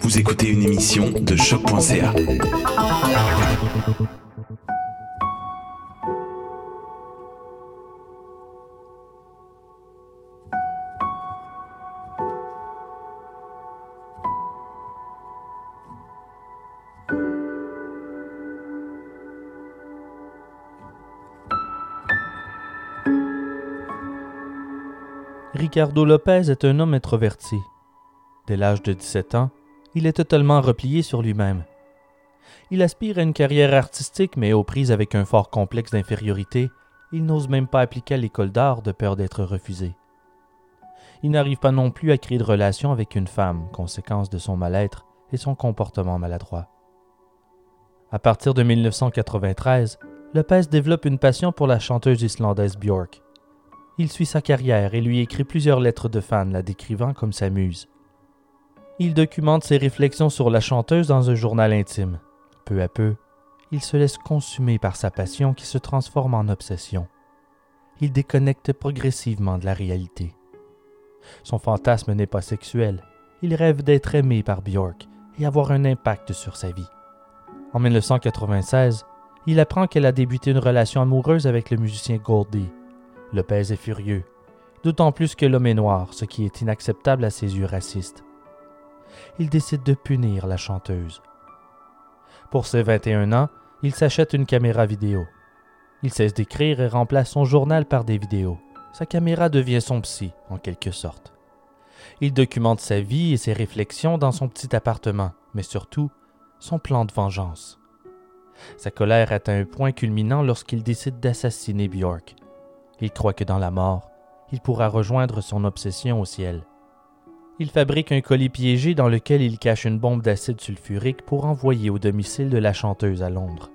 Vous écoutez une émission de choc.ca. Ricardo Lopez est un homme introverti. Dès l'âge de 17 ans, il est totalement replié sur lui-même. Il aspire à une carrière artistique, mais aux prises avec un fort complexe d'infériorité, il n'ose même pas appliquer à l'école d'art de peur d'être refusé. Il n'arrive pas non plus à créer de relation avec une femme, conséquence de son mal-être et son comportement maladroit. À partir de 1993, Lopez développe une passion pour la chanteuse islandaise Björk. Il suit sa carrière et lui écrit plusieurs lettres de fans la décrivant comme sa muse. Il documente ses réflexions sur la chanteuse dans un journal intime. Peu à peu, il se laisse consumer par sa passion qui se transforme en obsession. Il déconnecte progressivement de la réalité. Son fantasme n'est pas sexuel. Il rêve d'être aimé par Björk et avoir un impact sur sa vie. En 1996, il apprend qu'elle a débuté une relation amoureuse avec le musicien Goldie Lopez est furieux, d'autant plus que l'homme est noir, ce qui est inacceptable à ses yeux racistes. Il décide de punir la chanteuse. Pour ses 21 ans, il s'achète une caméra vidéo. Il cesse d'écrire et remplace son journal par des vidéos. Sa caméra devient son psy, en quelque sorte. Il documente sa vie et ses réflexions dans son petit appartement, mais surtout son plan de vengeance. Sa colère atteint un point culminant lorsqu'il décide d'assassiner Bjork, il croit que dans la mort, il pourra rejoindre son obsession au ciel. Il fabrique un colis piégé dans lequel il cache une bombe d'acide sulfurique pour envoyer au domicile de la chanteuse à Londres.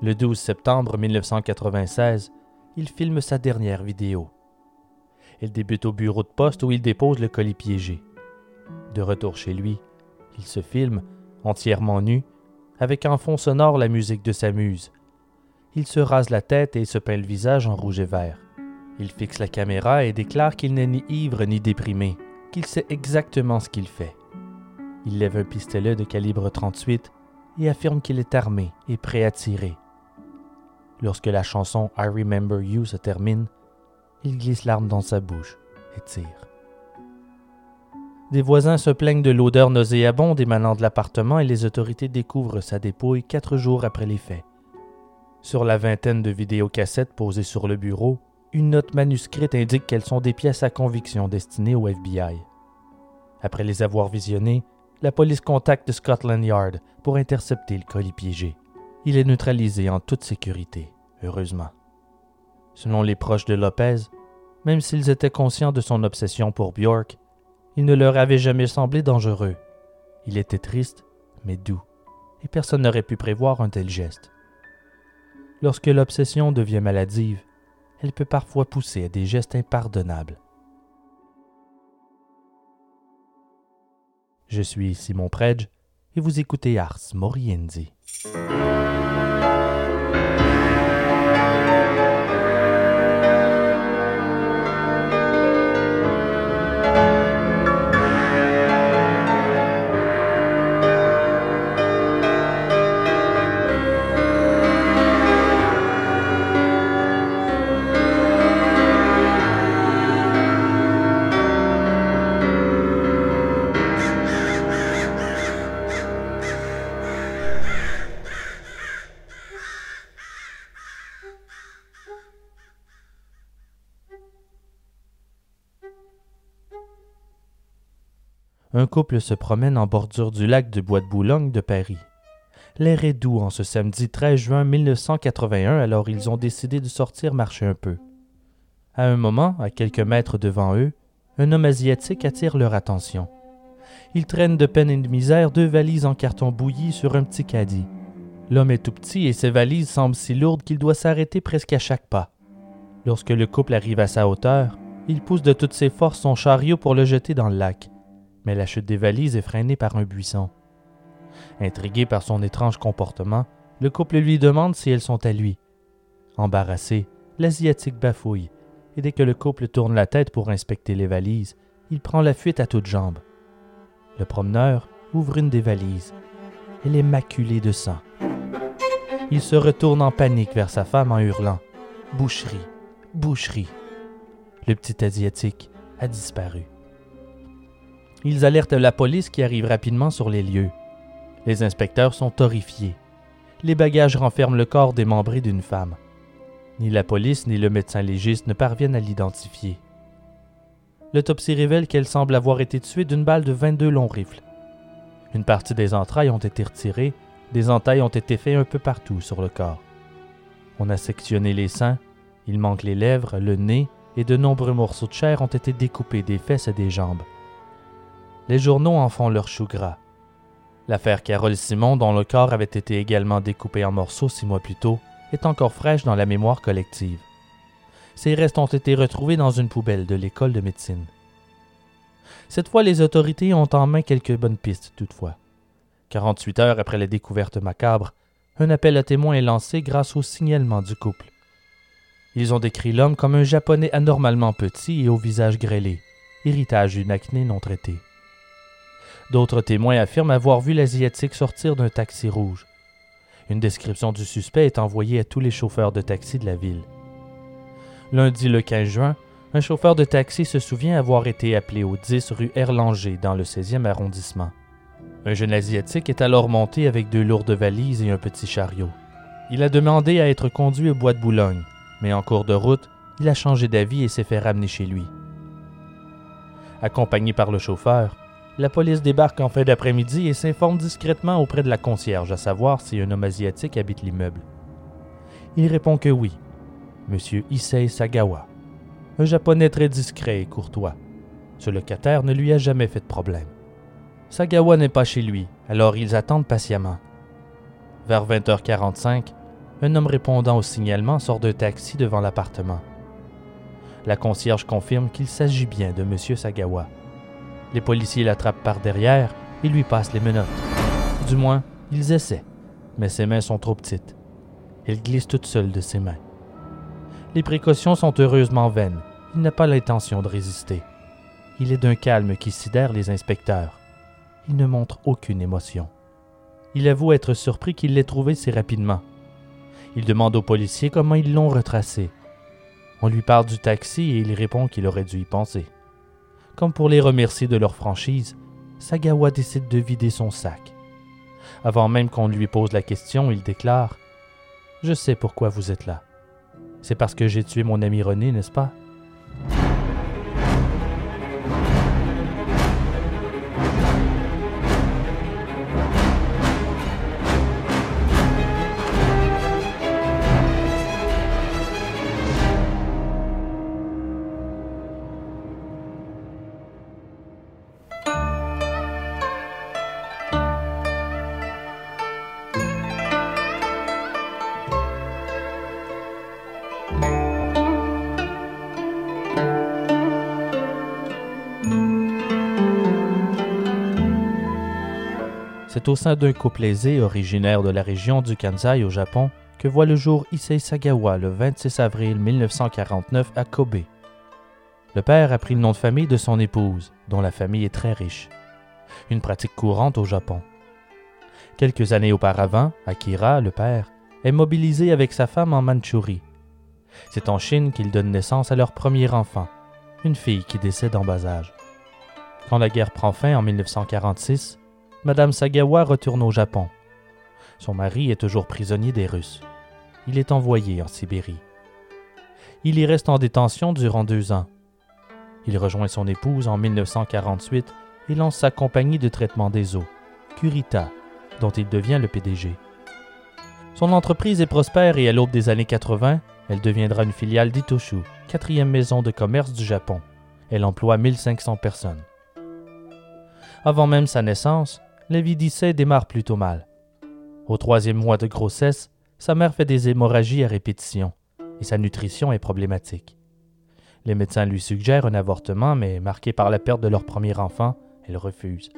Le 12 septembre 1996, il filme sa dernière vidéo. Il débute au bureau de poste où il dépose le colis piégé. De retour chez lui, il se filme, entièrement nu, avec en fond sonore la musique de sa muse, il se rase la tête et se peint le visage en rouge et vert. Il fixe la caméra et déclare qu'il n'est ni ivre ni déprimé, qu'il sait exactement ce qu'il fait. Il lève un pistolet de calibre 38 et affirme qu'il est armé et prêt à tirer. Lorsque la chanson I Remember You se termine, il glisse l'arme dans sa bouche et tire. Des voisins se plaignent de l'odeur nauséabonde émanant de l'appartement et les autorités découvrent sa dépouille quatre jours après les faits. Sur la vingtaine de vidéocassettes posées sur le bureau, une note manuscrite indique qu'elles sont des pièces à conviction destinées au FBI. Après les avoir visionnées, la police contacte Scotland Yard pour intercepter le colis piégé. Il est neutralisé en toute sécurité, heureusement. Selon les proches de Lopez, même s'ils étaient conscients de son obsession pour Bjork, il ne leur avait jamais semblé dangereux. Il était triste, mais doux, et personne n'aurait pu prévoir un tel geste. Lorsque l'obsession devient maladive, elle peut parfois pousser à des gestes impardonnables. Je suis Simon Predge et vous écoutez Ars Moriendi. Un couple se promène en bordure du lac de Bois de Boulogne de Paris. L'air est doux en ce samedi 13 juin 1981, alors ils ont décidé de sortir marcher un peu. À un moment, à quelques mètres devant eux, un homme asiatique attire leur attention. Il traîne de peine et de misère deux valises en carton bouilli sur un petit caddie. L'homme est tout petit et ses valises semblent si lourdes qu'il doit s'arrêter presque à chaque pas. Lorsque le couple arrive à sa hauteur, il pousse de toutes ses forces son chariot pour le jeter dans le lac mais la chute des valises est freinée par un buisson. Intrigué par son étrange comportement, le couple lui demande si elles sont à lui. Embarrassé, l'Asiatique bafouille, et dès que le couple tourne la tête pour inspecter les valises, il prend la fuite à toutes jambes. Le promeneur ouvre une des valises. Elle est maculée de sang. Il se retourne en panique vers sa femme en hurlant Boucherie, boucherie. Le petit Asiatique a disparu. Ils alertent la police qui arrive rapidement sur les lieux. Les inspecteurs sont horrifiés. Les bagages renferment le corps démembré d'une femme. Ni la police ni le médecin légiste ne parviennent à l'identifier. L'autopsie révèle qu'elle semble avoir été tuée d'une balle de 22 longs rifles. Une partie des entrailles ont été retirées, des entailles ont été faites un peu partout sur le corps. On a sectionné les seins, il manque les lèvres, le nez, et de nombreux morceaux de chair ont été découpés des fesses et des jambes. Les journaux en font leur chou gras. L'affaire Carole Simon, dont le corps avait été également découpé en morceaux six mois plus tôt, est encore fraîche dans la mémoire collective. Ses restes ont été retrouvés dans une poubelle de l'école de médecine. Cette fois, les autorités ont en main quelques bonnes pistes, toutefois. 48 heures après la découverte macabre, un appel à témoins est lancé grâce au signalement du couple. Ils ont décrit l'homme comme un japonais anormalement petit et au visage grêlé, héritage d'une acné non traitée. D'autres témoins affirment avoir vu l'Asiatique sortir d'un taxi rouge. Une description du suspect est envoyée à tous les chauffeurs de taxi de la ville. Lundi le 15 juin, un chauffeur de taxi se souvient avoir été appelé au 10 rue Erlanger dans le 16e arrondissement. Un jeune Asiatique est alors monté avec deux lourdes valises et un petit chariot. Il a demandé à être conduit au bois de Boulogne, mais en cours de route, il a changé d'avis et s'est fait ramener chez lui. Accompagné par le chauffeur, la police débarque en fin d'après-midi et s'informe discrètement auprès de la concierge à savoir si un homme asiatique habite l'immeuble. Il répond que oui, M. Issei Sagawa, un japonais très discret et courtois. Ce locataire ne lui a jamais fait de problème. Sagawa n'est pas chez lui, alors ils attendent patiemment. Vers 20h45, un homme répondant au signalement sort d'un taxi devant l'appartement. La concierge confirme qu'il s'agit bien de M. Sagawa. Les policiers l'attrapent par derrière et lui passent les menottes. Du moins, ils essaient, mais ses mains sont trop petites. Elle glisse toute seule de ses mains. Les précautions sont heureusement vaines. Il n'a pas l'intention de résister. Il est d'un calme qui sidère les inspecteurs il ne montre aucune émotion. Il avoue être surpris qu'il l'ait trouvé si rapidement. Il demande aux policiers comment ils l'ont retracé. On lui parle du taxi et il répond qu'il aurait dû y penser. Comme pour les remercier de leur franchise, Sagawa décide de vider son sac. Avant même qu'on lui pose la question, il déclare Je sais pourquoi vous êtes là. C'est parce que j'ai tué mon ami René, n'est-ce pas? Au sein d'un couple aisé originaire de la région du Kansai au Japon que voit le jour Issei Sagawa le 26 avril 1949 à Kobe. Le père a pris le nom de famille de son épouse, dont la famille est très riche. Une pratique courante au Japon. Quelques années auparavant, Akira, le père, est mobilisé avec sa femme en Mandchourie. C'est en Chine qu'ils donnent naissance à leur premier enfant, une fille qui décède en bas âge. Quand la guerre prend fin en 1946, Madame Sagawa retourne au Japon. Son mari est toujours prisonnier des Russes. Il est envoyé en Sibérie. Il y reste en détention durant deux ans. Il rejoint son épouse en 1948 et lance sa compagnie de traitement des eaux, Curita, dont il devient le PDG. Son entreprise est prospère et à l'aube des années 80, elle deviendra une filiale d'Itoshu, quatrième maison de commerce du Japon. Elle emploie 1500 personnes. Avant même sa naissance, d'Issei démarre plutôt mal. Au troisième mois de grossesse, sa mère fait des hémorragies à répétition et sa nutrition est problématique. Les médecins lui suggèrent un avortement, mais marqué par la perte de leur premier enfant, elle refuse.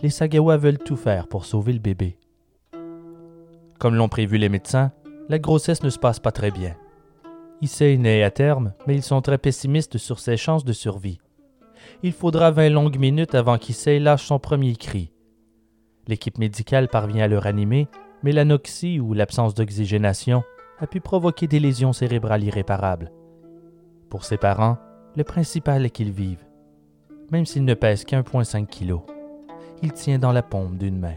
Les Sagawa veulent tout faire pour sauver le bébé. Comme l'ont prévu les médecins, la grossesse ne se passe pas très bien. Issei naît à terme, mais ils sont très pessimistes sur ses chances de survie. Il faudra vingt longues minutes avant qu'Issei lâche son premier cri. L'équipe médicale parvient à le ranimer, mais l'anoxie ou l'absence d'oxygénation a pu provoquer des lésions cérébrales irréparables. Pour ses parents, le principal est qu'il vive. Même s'il ne pèse qu'1,5 kg, il tient dans la paume d'une main.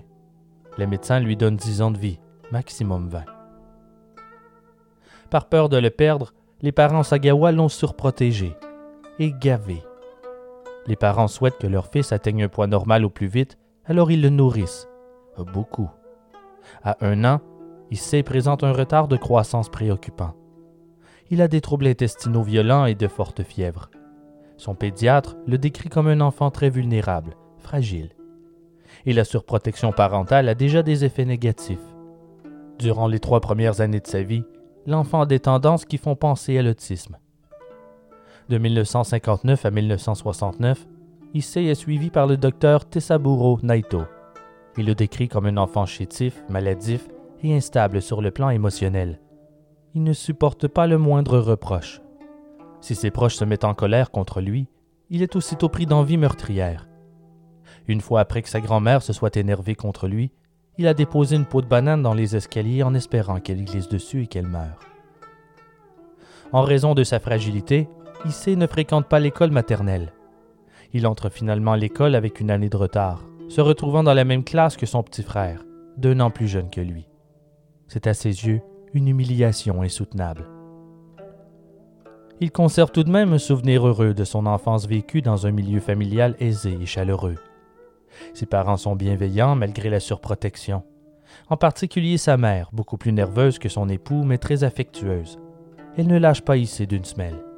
Les médecins lui donnent 10 ans de vie, maximum 20. Par peur de le perdre, les parents Sagawa l'ont surprotégé et gavé. Les parents souhaitent que leur fils atteigne un poids normal au plus vite, alors ils le nourrissent. Beaucoup. À un an, Issei présente un retard de croissance préoccupant. Il a des troubles intestinaux violents et de fortes fièvres. Son pédiatre le décrit comme un enfant très vulnérable, fragile. Et la surprotection parentale a déjà des effets négatifs. Durant les trois premières années de sa vie, l'enfant a des tendances qui font penser à l'autisme. De 1959 à 1969, Issei est suivi par le docteur Tessaburo Naito. Il le décrit comme un enfant chétif, maladif et instable sur le plan émotionnel. Il ne supporte pas le moindre reproche. Si ses proches se mettent en colère contre lui, il est aussitôt pris d'envie meurtrière. Une fois après que sa grand-mère se soit énervée contre lui, il a déposé une peau de banane dans les escaliers en espérant qu'elle glisse dessus et qu'elle meure. En raison de sa fragilité, Issei ne fréquente pas l'école maternelle. Il entre finalement à l'école avec une année de retard, se retrouvant dans la même classe que son petit frère, d'un an plus jeune que lui. C'est à ses yeux une humiliation insoutenable. Il conserve tout de même un souvenir heureux de son enfance vécue dans un milieu familial aisé et chaleureux. Ses parents sont bienveillants malgré la surprotection. En particulier sa mère, beaucoup plus nerveuse que son époux, mais très affectueuse. Elle ne lâche pas ici d'une semelle.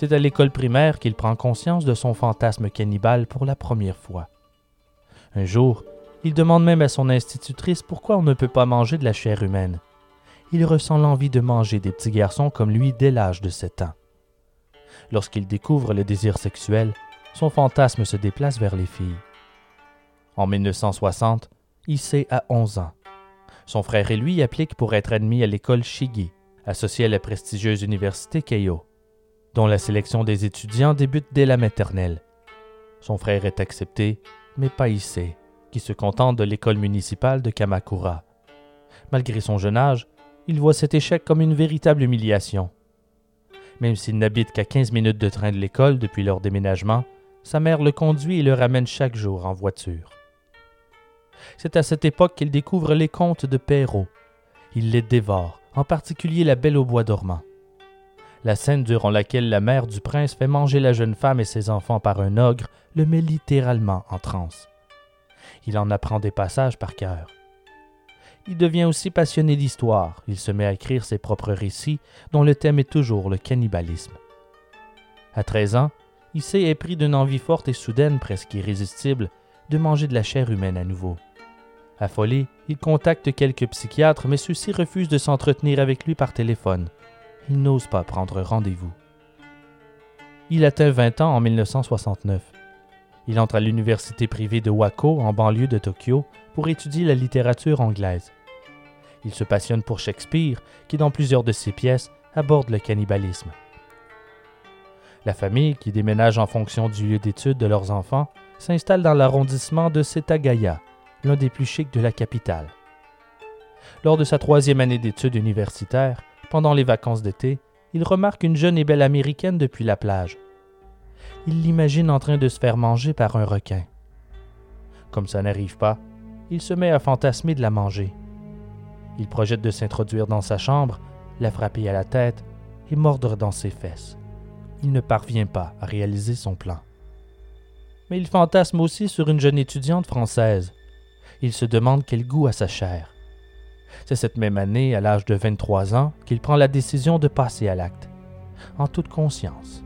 C'est à l'école primaire qu'il prend conscience de son fantasme cannibale pour la première fois. Un jour, il demande même à son institutrice pourquoi on ne peut pas manger de la chair humaine. Il ressent l'envie de manger des petits garçons comme lui dès l'âge de 7 ans. Lorsqu'il découvre le désir sexuel, son fantasme se déplace vers les filles. En 1960, Issei a 11 ans. Son frère et lui appliquent pour être admis à l'école Shigi, associée à la prestigieuse université Keio, dont la sélection des étudiants débute dès la maternelle. Son frère est accepté, mais pas Issei, qui se contente de l'école municipale de Kamakura. Malgré son jeune âge, il voit cet échec comme une véritable humiliation. Même s'il n'habite qu'à 15 minutes de train de l'école depuis leur déménagement, sa mère le conduit et le ramène chaque jour en voiture. C'est à cette époque qu'il découvre les contes de Perrault. Il les dévore, en particulier La Belle au bois dormant. La scène durant laquelle la mère du prince fait manger la jeune femme et ses enfants par un ogre le met littéralement en transe. Il en apprend des passages par cœur. Il devient aussi passionné d'histoire. Il se met à écrire ses propres récits, dont le thème est toujours le cannibalisme. À 13 ans, Issei est pris d'une envie forte et soudaine, presque irrésistible, de manger de la chair humaine à nouveau. Affolé, il contacte quelques psychiatres, mais ceux-ci refusent de s'entretenir avec lui par téléphone. Il n'ose pas prendre rendez-vous. Il atteint 20 ans en 1969. Il entre à l'université privée de Wako, en banlieue de Tokyo, pour étudier la littérature anglaise. Il se passionne pour Shakespeare, qui dans plusieurs de ses pièces aborde le cannibalisme. La famille, qui déménage en fonction du lieu d'étude de leurs enfants, s'installe dans l'arrondissement de Setagaya, l'un des plus chics de la capitale. Lors de sa troisième année d'études universitaires, pendant les vacances d'été, il remarque une jeune et belle américaine depuis la plage il l'imagine en train de se faire manger par un requin. Comme ça n'arrive pas, il se met à fantasmer de la manger. Il projette de s'introduire dans sa chambre, la frapper à la tête et mordre dans ses fesses. Il ne parvient pas à réaliser son plan. Mais il fantasme aussi sur une jeune étudiante française. Il se demande quel goût a sa chair. C'est cette même année, à l'âge de 23 ans, qu'il prend la décision de passer à l'acte, en toute conscience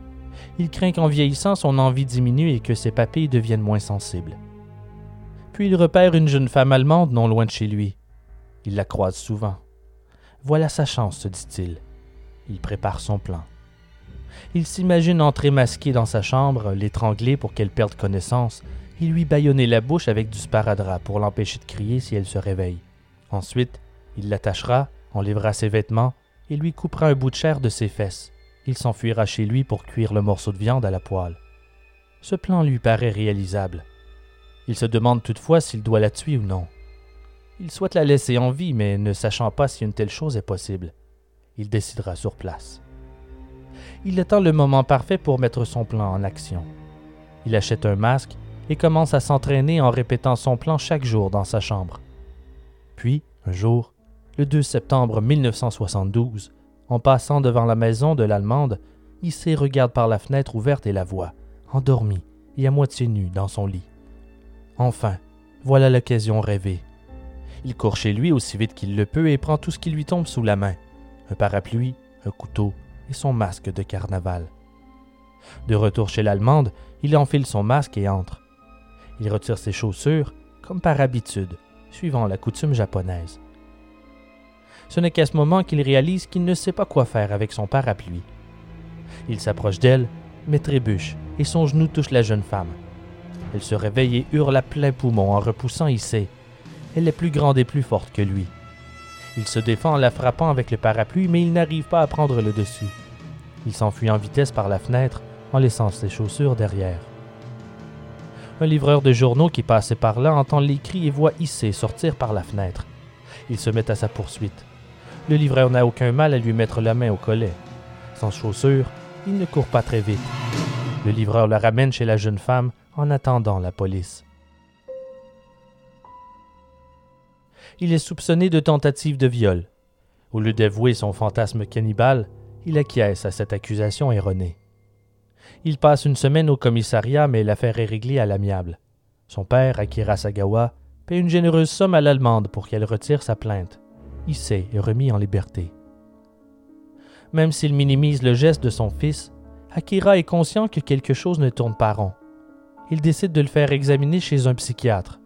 il craint qu'en vieillissant, son envie diminue et que ses papilles deviennent moins sensibles. Puis il repère une jeune femme allemande non loin de chez lui. Il la croise souvent. Voilà sa chance, se dit-il. Il prépare son plan. Il s'imagine entrer masqué dans sa chambre, l'étrangler pour qu'elle perde connaissance, et lui bâillonner la bouche avec du sparadrap pour l'empêcher de crier si elle se réveille. Ensuite, il l'attachera, enlèvera ses vêtements et lui coupera un bout de chair de ses fesses. Il s'enfuira chez lui pour cuire le morceau de viande à la poêle. Ce plan lui paraît réalisable. Il se demande toutefois s'il doit la tuer ou non. Il souhaite la laisser en vie, mais ne sachant pas si une telle chose est possible, il décidera sur place. Il attend le moment parfait pour mettre son plan en action. Il achète un masque et commence à s'entraîner en répétant son plan chaque jour dans sa chambre. Puis, un jour, le 2 septembre 1972, en passant devant la maison de l'Allemande, Issei regarde par la fenêtre ouverte et la voit, endormie et à moitié nue dans son lit. Enfin, voilà l'occasion rêvée. Il court chez lui aussi vite qu'il le peut et prend tout ce qui lui tombe sous la main un parapluie, un couteau et son masque de carnaval. De retour chez l'Allemande, il enfile son masque et entre. Il retire ses chaussures, comme par habitude, suivant la coutume japonaise. Ce n'est qu'à ce moment qu'il réalise qu'il ne sait pas quoi faire avec son parapluie. Il s'approche d'elle, mais trébuche, et son genou touche la jeune femme. Elle se réveille et hurle à plein poumon en repoussant Issei. Elle est plus grande et plus forte que lui. Il se défend en la frappant avec le parapluie, mais il n'arrive pas à prendre le dessus. Il s'enfuit en vitesse par la fenêtre en laissant ses chaussures derrière. Un livreur de journaux qui passait par là entend les cris et voit Issei sortir par la fenêtre. Il se met à sa poursuite. Le livreur n'a aucun mal à lui mettre la main au collet. Sans chaussures, il ne court pas très vite. Le livreur la ramène chez la jeune femme en attendant la police. Il est soupçonné de tentative de viol. Au lieu d'avouer son fantasme cannibale, il acquiesce à cette accusation erronée. Il passe une semaine au commissariat, mais l'affaire est réglée à l'amiable. Son père, Akira Sagawa, paie une généreuse somme à l'Allemande pour qu'elle retire sa plainte. Issei est remis en liberté. Même s'il minimise le geste de son fils, Akira est conscient que quelque chose ne tourne pas rond. Il décide de le faire examiner chez un psychiatre.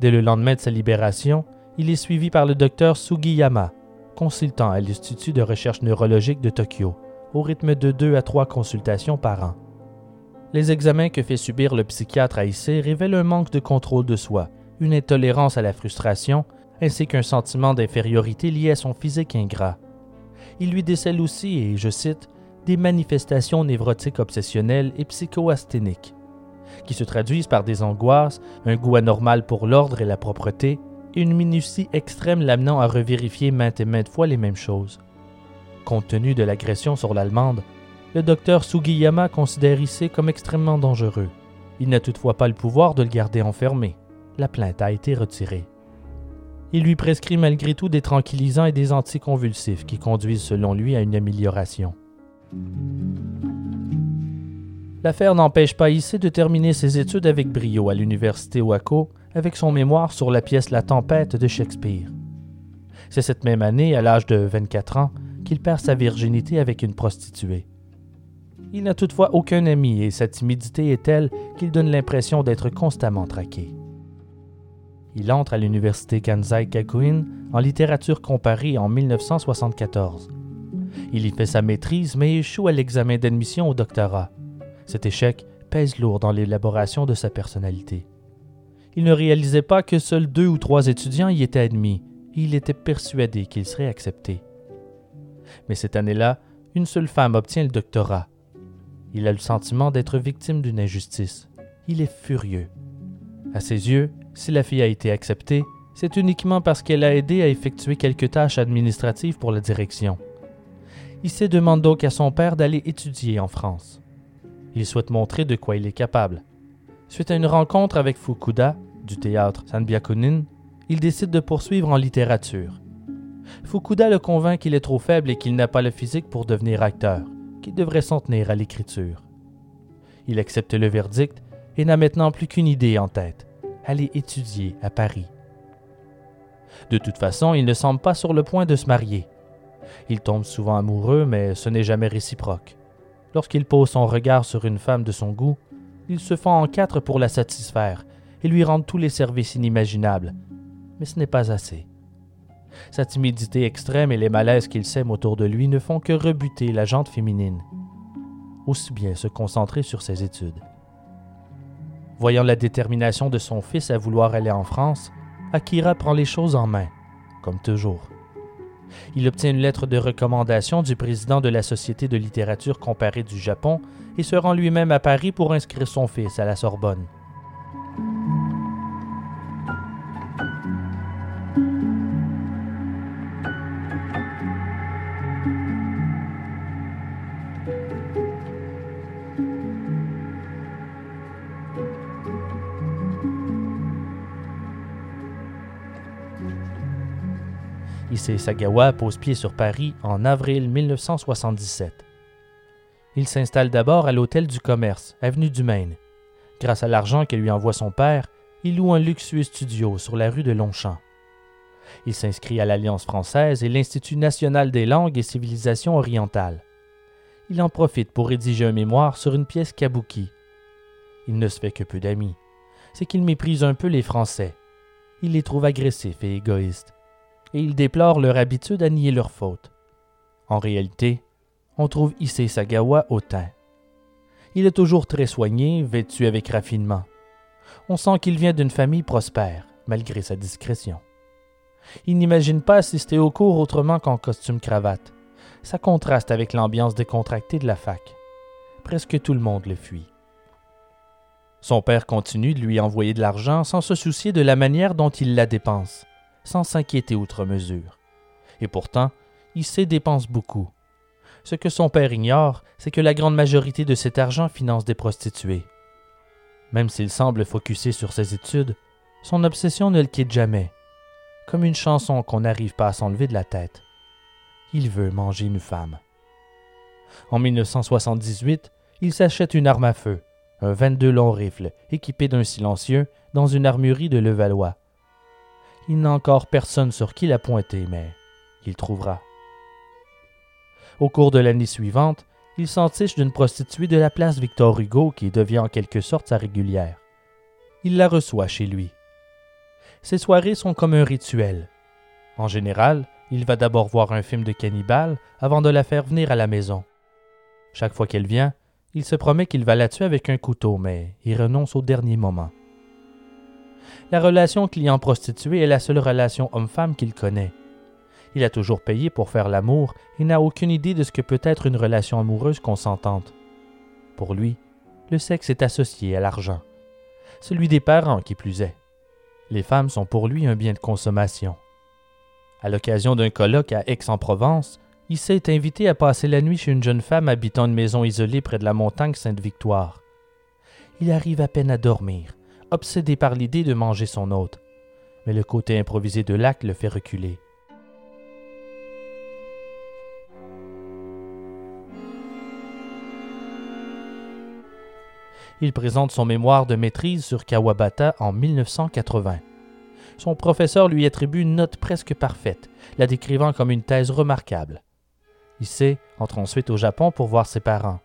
Dès le lendemain de sa libération, il est suivi par le docteur Sugiyama, consultant à l'Institut de recherche neurologique de Tokyo, au rythme de deux à trois consultations par an. Les examens que fait subir le psychiatre à Issei révèlent un manque de contrôle de soi, une intolérance à la frustration, ainsi qu'un sentiment d'infériorité lié à son physique ingrat. Il lui décèle aussi, et je cite, des manifestations névrotiques obsessionnelles et psychoasthéniques, qui se traduisent par des angoisses, un goût anormal pour l'ordre et la propreté, et une minutie extrême l'amenant à revérifier maintes et maintes fois les mêmes choses. Compte tenu de l'agression sur l'Allemande, le docteur Sugiyama considère Issei comme extrêmement dangereux. Il n'a toutefois pas le pouvoir de le garder enfermé. La plainte a été retirée. Il lui prescrit malgré tout des tranquillisants et des anticonvulsifs qui conduisent selon lui à une amélioration. L'affaire n'empêche pas Issei de terminer ses études avec brio à l'université Wako avec son mémoire sur la pièce La Tempête de Shakespeare. C'est cette même année, à l'âge de 24 ans, qu'il perd sa virginité avec une prostituée. Il n'a toutefois aucun ami et sa timidité est telle qu'il donne l'impression d'être constamment traqué. Il entre à l'université Kansai Gakuin en littérature comparée en 1974. Il y fait sa maîtrise mais échoue à l'examen d'admission au doctorat. Cet échec pèse lourd dans l'élaboration de sa personnalité. Il ne réalisait pas que seuls deux ou trois étudiants y étaient admis, et il était persuadé qu'il serait accepté. Mais cette année-là, une seule femme obtient le doctorat. Il a le sentiment d'être victime d'une injustice. Il est furieux. À ses yeux, si la fille a été acceptée, c'est uniquement parce qu'elle a aidé à effectuer quelques tâches administratives pour la direction. Il se demande donc à son père d'aller étudier en France. Il souhaite montrer de quoi il est capable. Suite à une rencontre avec Fukuda du théâtre Sanbyakunin, il décide de poursuivre en littérature. Fukuda le convainc qu'il est trop faible et qu'il n'a pas le physique pour devenir acteur, qu'il devrait s'en tenir à l'écriture. Il accepte le verdict et n'a maintenant plus qu'une idée en tête aller étudier à Paris. De toute façon, il ne semble pas sur le point de se marier. Il tombe souvent amoureux, mais ce n'est jamais réciproque. Lorsqu'il pose son regard sur une femme de son goût, il se fend en quatre pour la satisfaire et lui rendre tous les services inimaginables. Mais ce n'est pas assez. Sa timidité extrême et les malaises qu'il sème autour de lui ne font que rebuter la jante féminine. Aussi bien se concentrer sur ses études. Voyant la détermination de son fils à vouloir aller en France, Akira prend les choses en main, comme toujours. Il obtient une lettre de recommandation du président de la Société de littérature comparée du Japon et se rend lui-même à Paris pour inscrire son fils à la Sorbonne. Issei Sagawa pose pied sur Paris en avril 1977. Il s'installe d'abord à l'Hôtel du Commerce, avenue du Maine. Grâce à l'argent que lui envoie son père, il loue un luxueux studio sur la rue de Longchamp. Il s'inscrit à l'Alliance française et l'Institut national des langues et civilisations orientales. Il en profite pour rédiger un mémoire sur une pièce kabuki. Il ne se fait que peu d'amis. C'est qu'il méprise un peu les Français. Il les trouve agressifs et égoïstes et il déplore leur habitude à nier leurs fautes. En réalité, on trouve Issei Sagawa hautain. Il est toujours très soigné, vêtu avec raffinement. On sent qu'il vient d'une famille prospère, malgré sa discrétion. Il n'imagine pas assister au cours autrement qu'en costume-cravate. Ça contraste avec l'ambiance décontractée de la fac. Presque tout le monde le fuit. Son père continue de lui envoyer de l'argent sans se soucier de la manière dont il la dépense sans s'inquiéter outre mesure. Et pourtant, sait dépense beaucoup. Ce que son père ignore, c'est que la grande majorité de cet argent finance des prostituées. Même s'il semble focusé sur ses études, son obsession ne le quitte jamais, comme une chanson qu'on n'arrive pas à s'enlever de la tête. Il veut manger une femme. En 1978, il s'achète une arme à feu, un 22 long rifle équipé d'un silencieux dans une armurerie de Levallois, il n'a encore personne sur qui la pointer, mais il trouvera. Au cours de l'année suivante, il s'entiche d'une prostituée de la place Victor Hugo qui devient en quelque sorte sa régulière. Il la reçoit chez lui. Ses soirées sont comme un rituel. En général, il va d'abord voir un film de cannibale avant de la faire venir à la maison. Chaque fois qu'elle vient, il se promet qu'il va la tuer avec un couteau, mais il renonce au dernier moment. La relation client-prostituée est la seule relation homme-femme qu'il connaît. Il a toujours payé pour faire l'amour et n'a aucune idée de ce que peut être une relation amoureuse consentante. Pour lui, le sexe est associé à l'argent. Celui des parents qui plus est. Les femmes sont pour lui un bien de consommation. À l'occasion d'un colloque à Aix-en-Provence, il s'est invité à passer la nuit chez une jeune femme habitant une maison isolée près de la montagne Sainte-Victoire. Il arrive à peine à dormir obsédé par l'idée de manger son hôte, mais le côté improvisé de l'acte le fait reculer. Il présente son mémoire de maîtrise sur Kawabata en 1980. Son professeur lui attribue une note presque parfaite, la décrivant comme une thèse remarquable. Issei entre ensuite au Japon pour voir ses parents.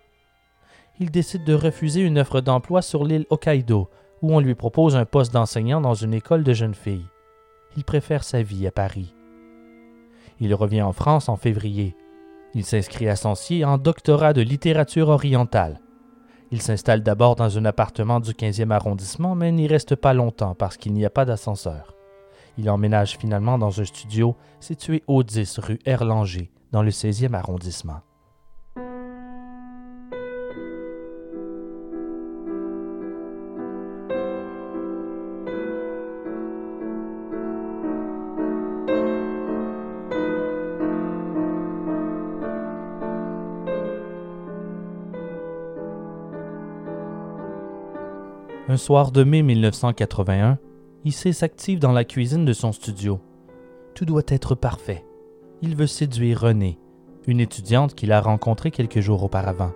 Il décide de refuser une offre d'emploi sur l'île Hokkaido, où on lui propose un poste d'enseignant dans une école de jeunes filles. Il préfère sa vie à Paris. Il revient en France en février. Il s'inscrit à Sancier en doctorat de littérature orientale. Il s'installe d'abord dans un appartement du 15e arrondissement, mais n'y reste pas longtemps parce qu'il n'y a pas d'ascenseur. Il emménage finalement dans un studio situé au 10 rue Erlanger, dans le 16e arrondissement. Un soir de mai 1981, Issei s'active dans la cuisine de son studio. Tout doit être parfait. Il veut séduire Renée, une étudiante qu'il a rencontrée quelques jours auparavant.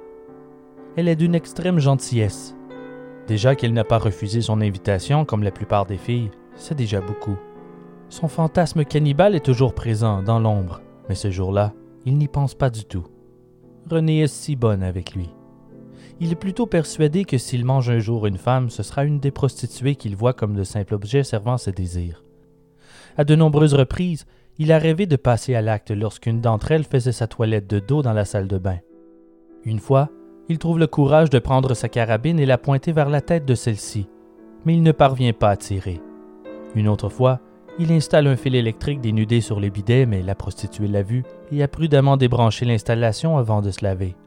Elle est d'une extrême gentillesse. Déjà qu'elle n'a pas refusé son invitation comme la plupart des filles, c'est déjà beaucoup. Son fantasme cannibale est toujours présent dans l'ombre, mais ce jour-là, il n'y pense pas du tout. Renée est si bonne avec lui il est plutôt persuadé que s'il mange un jour une femme, ce sera une des prostituées qu'il voit comme de simples objets servant ses désirs. À de nombreuses reprises, il a rêvé de passer à l'acte lorsqu'une d'entre elles faisait sa toilette de dos dans la salle de bain. Une fois, il trouve le courage de prendre sa carabine et la pointer vers la tête de celle-ci, mais il ne parvient pas à tirer. Une autre fois, Il installe un fil électrique dénudé sur les bidets, mais la prostituée l'a vu et a prudemment débranché l'installation avant de se laver.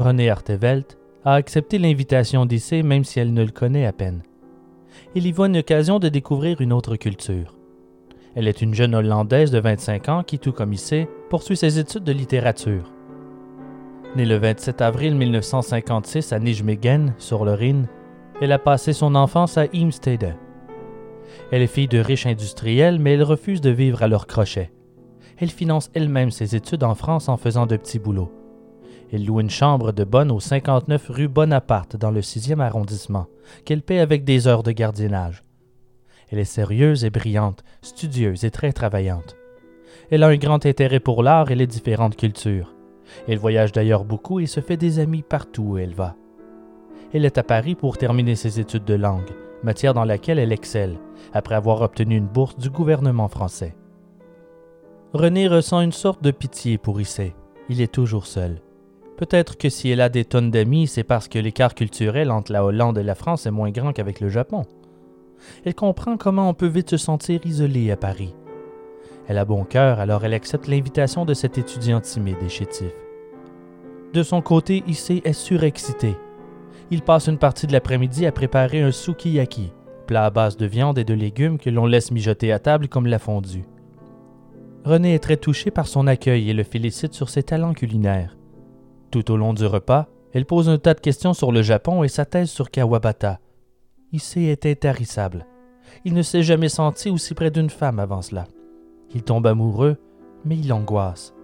René Artevelt a accepté l'invitation d'Issé même si elle ne le connaît à peine. Il y voit une occasion de découvrir une autre culture. Elle est une jeune Hollandaise de 25 ans qui, tout comme Issé, poursuit ses études de littérature. Née le 27 avril 1956 à Nijmegen, sur le Rhin, elle a passé son enfance à Imstede. Elle est fille de riches industriels, mais elle refuse de vivre à leur crochet. Elle finance elle-même ses études en France en faisant de petits boulots. Elle loue une chambre de bonne au 59 rue Bonaparte dans le 6e arrondissement, qu'elle paie avec des heures de gardiennage. Elle est sérieuse et brillante, studieuse et très travaillante. Elle a un grand intérêt pour l'art et les différentes cultures. Elle voyage d'ailleurs beaucoup et se fait des amis partout où elle va. Elle est à Paris pour terminer ses études de langue, matière dans laquelle elle excelle, après avoir obtenu une bourse du gouvernement français. René ressent une sorte de pitié pour Issei. Il est toujours seul. Peut-être que si elle a des tonnes d'amis, c'est parce que l'écart culturel entre la Hollande et la France est moins grand qu'avec le Japon. Elle comprend comment on peut vite se sentir isolé à Paris. Elle a bon cœur, alors elle accepte l'invitation de cet étudiant timide et chétif. De son côté, Issei est surexcité. Il passe une partie de l'après-midi à préparer un sukiyaki, plat à base de viande et de légumes que l'on laisse mijoter à table comme la fondue. René est très touché par son accueil et le félicite sur ses talents culinaires. Tout au long du repas, elle pose un tas de questions sur le Japon et sa thèse sur Kawabata. Issei est intarissable. Il ne s'est jamais senti aussi près d'une femme avant cela. Il tombe amoureux, mais il angoisse.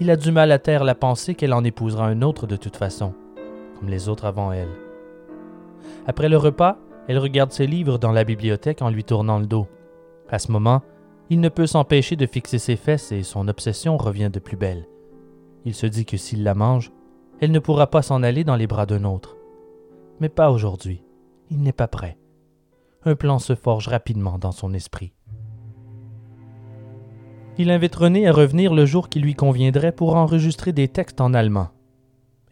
Il a du mal à taire la pensée qu'elle en épousera un autre de toute façon, comme les autres avant elle. Après le repas, elle regarde ses livres dans la bibliothèque en lui tournant le dos. À ce moment, il ne peut s'empêcher de fixer ses fesses et son obsession revient de plus belle. Il se dit que s'il la mange, elle ne pourra pas s'en aller dans les bras d'un autre. Mais pas aujourd'hui. Il n'est pas prêt. Un plan se forge rapidement dans son esprit. Il invite René à revenir le jour qui lui conviendrait pour enregistrer des textes en allemand.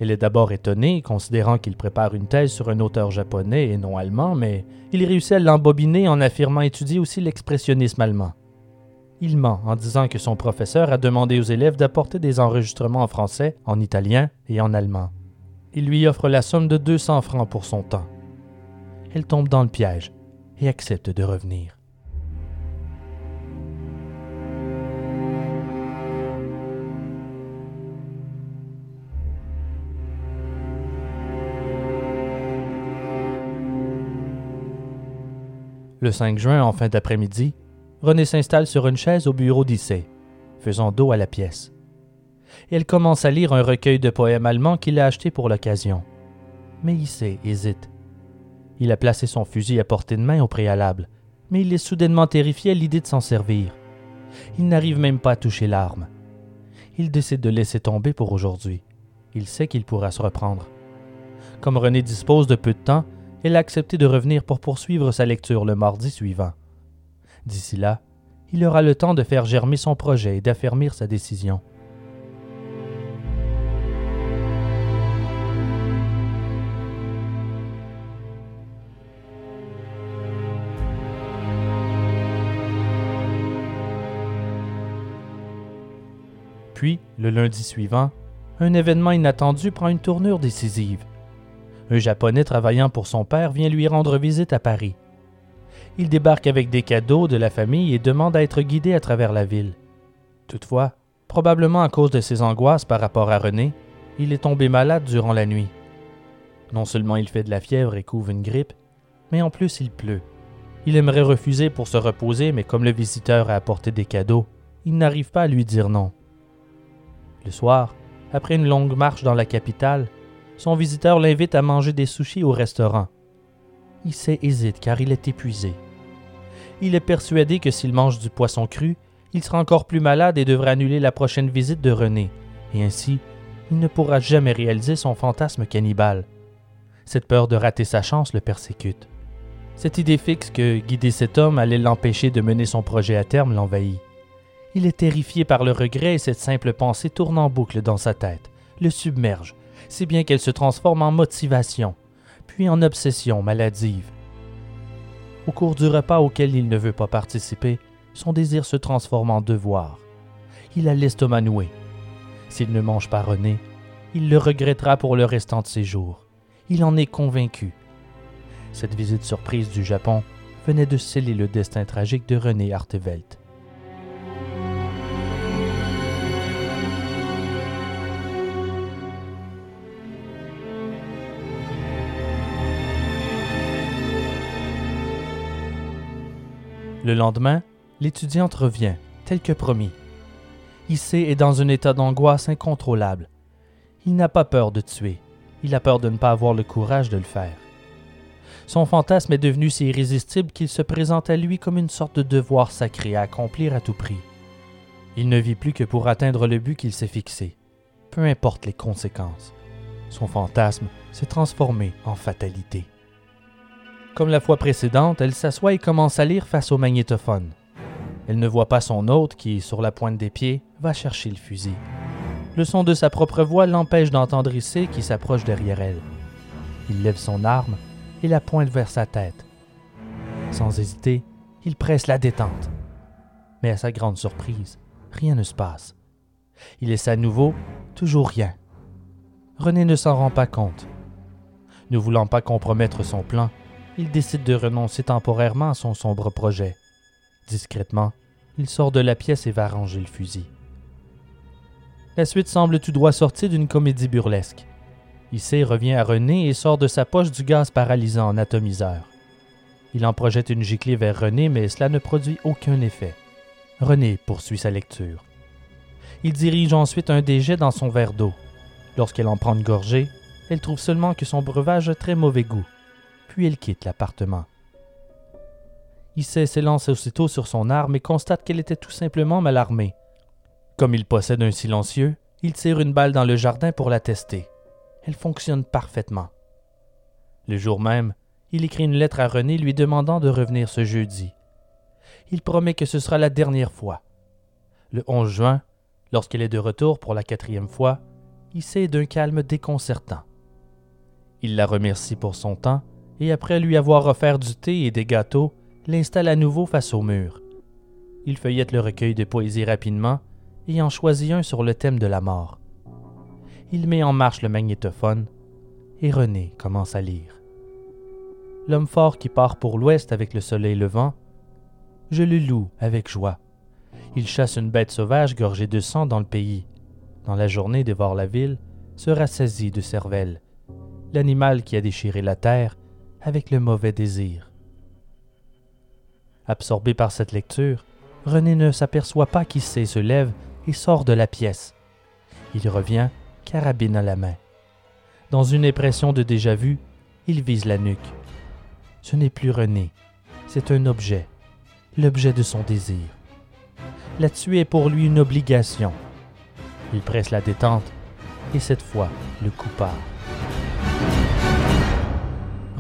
Elle est d'abord étonnée, considérant qu'il prépare une thèse sur un auteur japonais et non allemand, mais il réussit à l'embobiner en affirmant étudier aussi l'expressionnisme allemand. Il ment en disant que son professeur a demandé aux élèves d'apporter des enregistrements en français, en italien et en allemand. Il lui offre la somme de 200 francs pour son temps. Elle tombe dans le piège et accepte de revenir. Le 5 juin, en fin d'après-midi, René s'installe sur une chaise au bureau d'Issei, faisant dos à la pièce. Elle commence à lire un recueil de poèmes allemands qu'il a acheté pour l'occasion. Mais Issei hésite. Il a placé son fusil à portée de main au préalable, mais il est soudainement terrifié à l'idée de s'en servir. Il n'arrive même pas à toucher l'arme. Il décide de laisser tomber pour aujourd'hui. Il sait qu'il pourra se reprendre. Comme René dispose de peu de temps, elle a accepté de revenir pour poursuivre sa lecture le mardi suivant. D'ici là, il aura le temps de faire germer son projet et d'affermir sa décision. Puis, le lundi suivant, un événement inattendu prend une tournure décisive. Un Japonais travaillant pour son père vient lui rendre visite à Paris. Il débarque avec des cadeaux de la famille et demande à être guidé à travers la ville. Toutefois, probablement à cause de ses angoisses par rapport à René, il est tombé malade durant la nuit. Non seulement il fait de la fièvre et couvre une grippe, mais en plus il pleut. Il aimerait refuser pour se reposer, mais comme le visiteur a apporté des cadeaux, il n'arrive pas à lui dire non. Le soir, après une longue marche dans la capitale, son visiteur l'invite à manger des sushis au restaurant. Il hésite car il est épuisé. Il est persuadé que s'il mange du poisson cru, il sera encore plus malade et devra annuler la prochaine visite de René, et ainsi, il ne pourra jamais réaliser son fantasme cannibale. Cette peur de rater sa chance le persécute. Cette idée fixe que guider cet homme allait l'empêcher de mener son projet à terme l'envahit. Il est terrifié par le regret et cette simple pensée tourne en boucle dans sa tête, le submerge, si bien qu'elle se transforme en motivation, puis en obsession maladive. Au cours du repas auquel il ne veut pas participer, son désir se transforme en devoir. Il a l'estomac noué. S'il ne mange pas René, il le regrettera pour le restant de ses jours. Il en est convaincu. Cette visite surprise du Japon venait de sceller le destin tragique de René Artevelt. Le lendemain, l'étudiante revient, tel que promis. Issei est dans un état d'angoisse incontrôlable. Il n'a pas peur de tuer, il a peur de ne pas avoir le courage de le faire. Son fantasme est devenu si irrésistible qu'il se présente à lui comme une sorte de devoir sacré à accomplir à tout prix. Il ne vit plus que pour atteindre le but qu'il s'est fixé, peu importe les conséquences. Son fantasme s'est transformé en fatalité. Comme la fois précédente, elle s'assoit et commence à lire face au magnétophone. Elle ne voit pas son hôte qui, sur la pointe des pieds, va chercher le fusil. Le son de sa propre voix l'empêche d'entendre Issei qui s'approche derrière elle. Il lève son arme et la pointe vers sa tête. Sans hésiter, il presse la détente. Mais à sa grande surprise, rien ne se passe. Il essaie à nouveau, toujours rien. René ne s'en rend pas compte. Ne voulant pas compromettre son plan, il décide de renoncer temporairement à son sombre projet. Discrètement, il sort de la pièce et va ranger le fusil. La suite semble tout droit sortie d'une comédie burlesque. Issei revient à René et sort de sa poche du gaz paralysant en atomiseur. Il en projette une giclée vers René, mais cela ne produit aucun effet. René poursuit sa lecture. Il dirige ensuite un des jets dans son verre d'eau. Lorsqu'elle en prend une gorgée, elle trouve seulement que son breuvage a très mauvais goût puis elle quitte l'appartement. Issei s'élance aussitôt sur son arme et constate qu'elle était tout simplement mal armée. Comme il possède un silencieux, il tire une balle dans le jardin pour la tester. Elle fonctionne parfaitement. Le jour même, il écrit une lettre à René lui demandant de revenir ce jeudi. Il promet que ce sera la dernière fois. Le 11 juin, lorsqu'elle est de retour pour la quatrième fois, Issei est d'un calme déconcertant. Il la remercie pour son temps et après lui avoir offert du thé et des gâteaux, l'installe à nouveau face au mur. Il feuillette le recueil de poésie rapidement et en choisit un sur le thème de la mort. Il met en marche le magnétophone et René commence à lire. L'homme fort qui part pour l'ouest avec le soleil levant, je le loue avec joie. Il chasse une bête sauvage gorgée de sang dans le pays. Dans la journée dévore la ville, se rassasie de cervelle. L'animal qui a déchiré la terre avec le mauvais désir. Absorbé par cette lecture, René ne s'aperçoit pas qu'Issei se lève et sort de la pièce. Il revient, carabine à la main. Dans une impression de déjà-vu, il vise la nuque. Ce n'est plus René, c'est un objet, l'objet de son désir. La tuer est pour lui une obligation. Il presse la détente et cette fois le coup.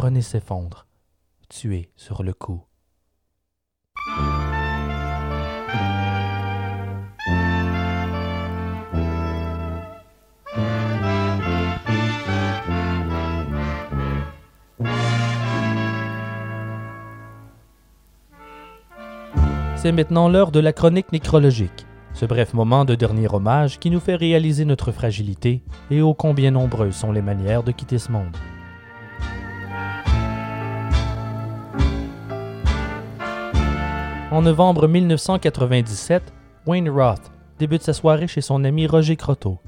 René s'effondre, tué sur le coup. C'est maintenant l'heure de la chronique nécrologique, ce bref moment de dernier hommage qui nous fait réaliser notre fragilité et ô combien nombreuses sont les manières de quitter ce monde. En novembre 1997, Wayne Roth débute sa soirée chez son ami Roger Croteau.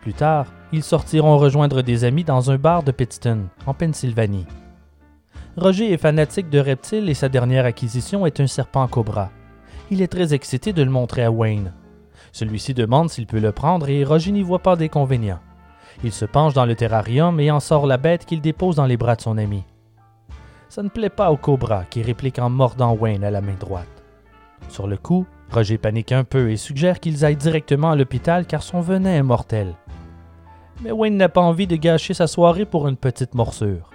Plus tard, ils sortiront rejoindre des amis dans un bar de Pittston, en Pennsylvanie. Roger est fanatique de reptiles et sa dernière acquisition est un serpent cobra. Il est très excité de le montrer à Wayne. Celui-ci demande s'il peut le prendre et Roger n'y voit pas d'inconvénient. Il se penche dans le terrarium et en sort la bête qu'il dépose dans les bras de son ami. Ça ne plaît pas au cobra qui réplique en mordant Wayne à la main droite. Sur le coup, Roger panique un peu et suggère qu'ils aillent directement à l'hôpital car son venin est mortel. Mais Wayne n'a pas envie de gâcher sa soirée pour une petite morsure.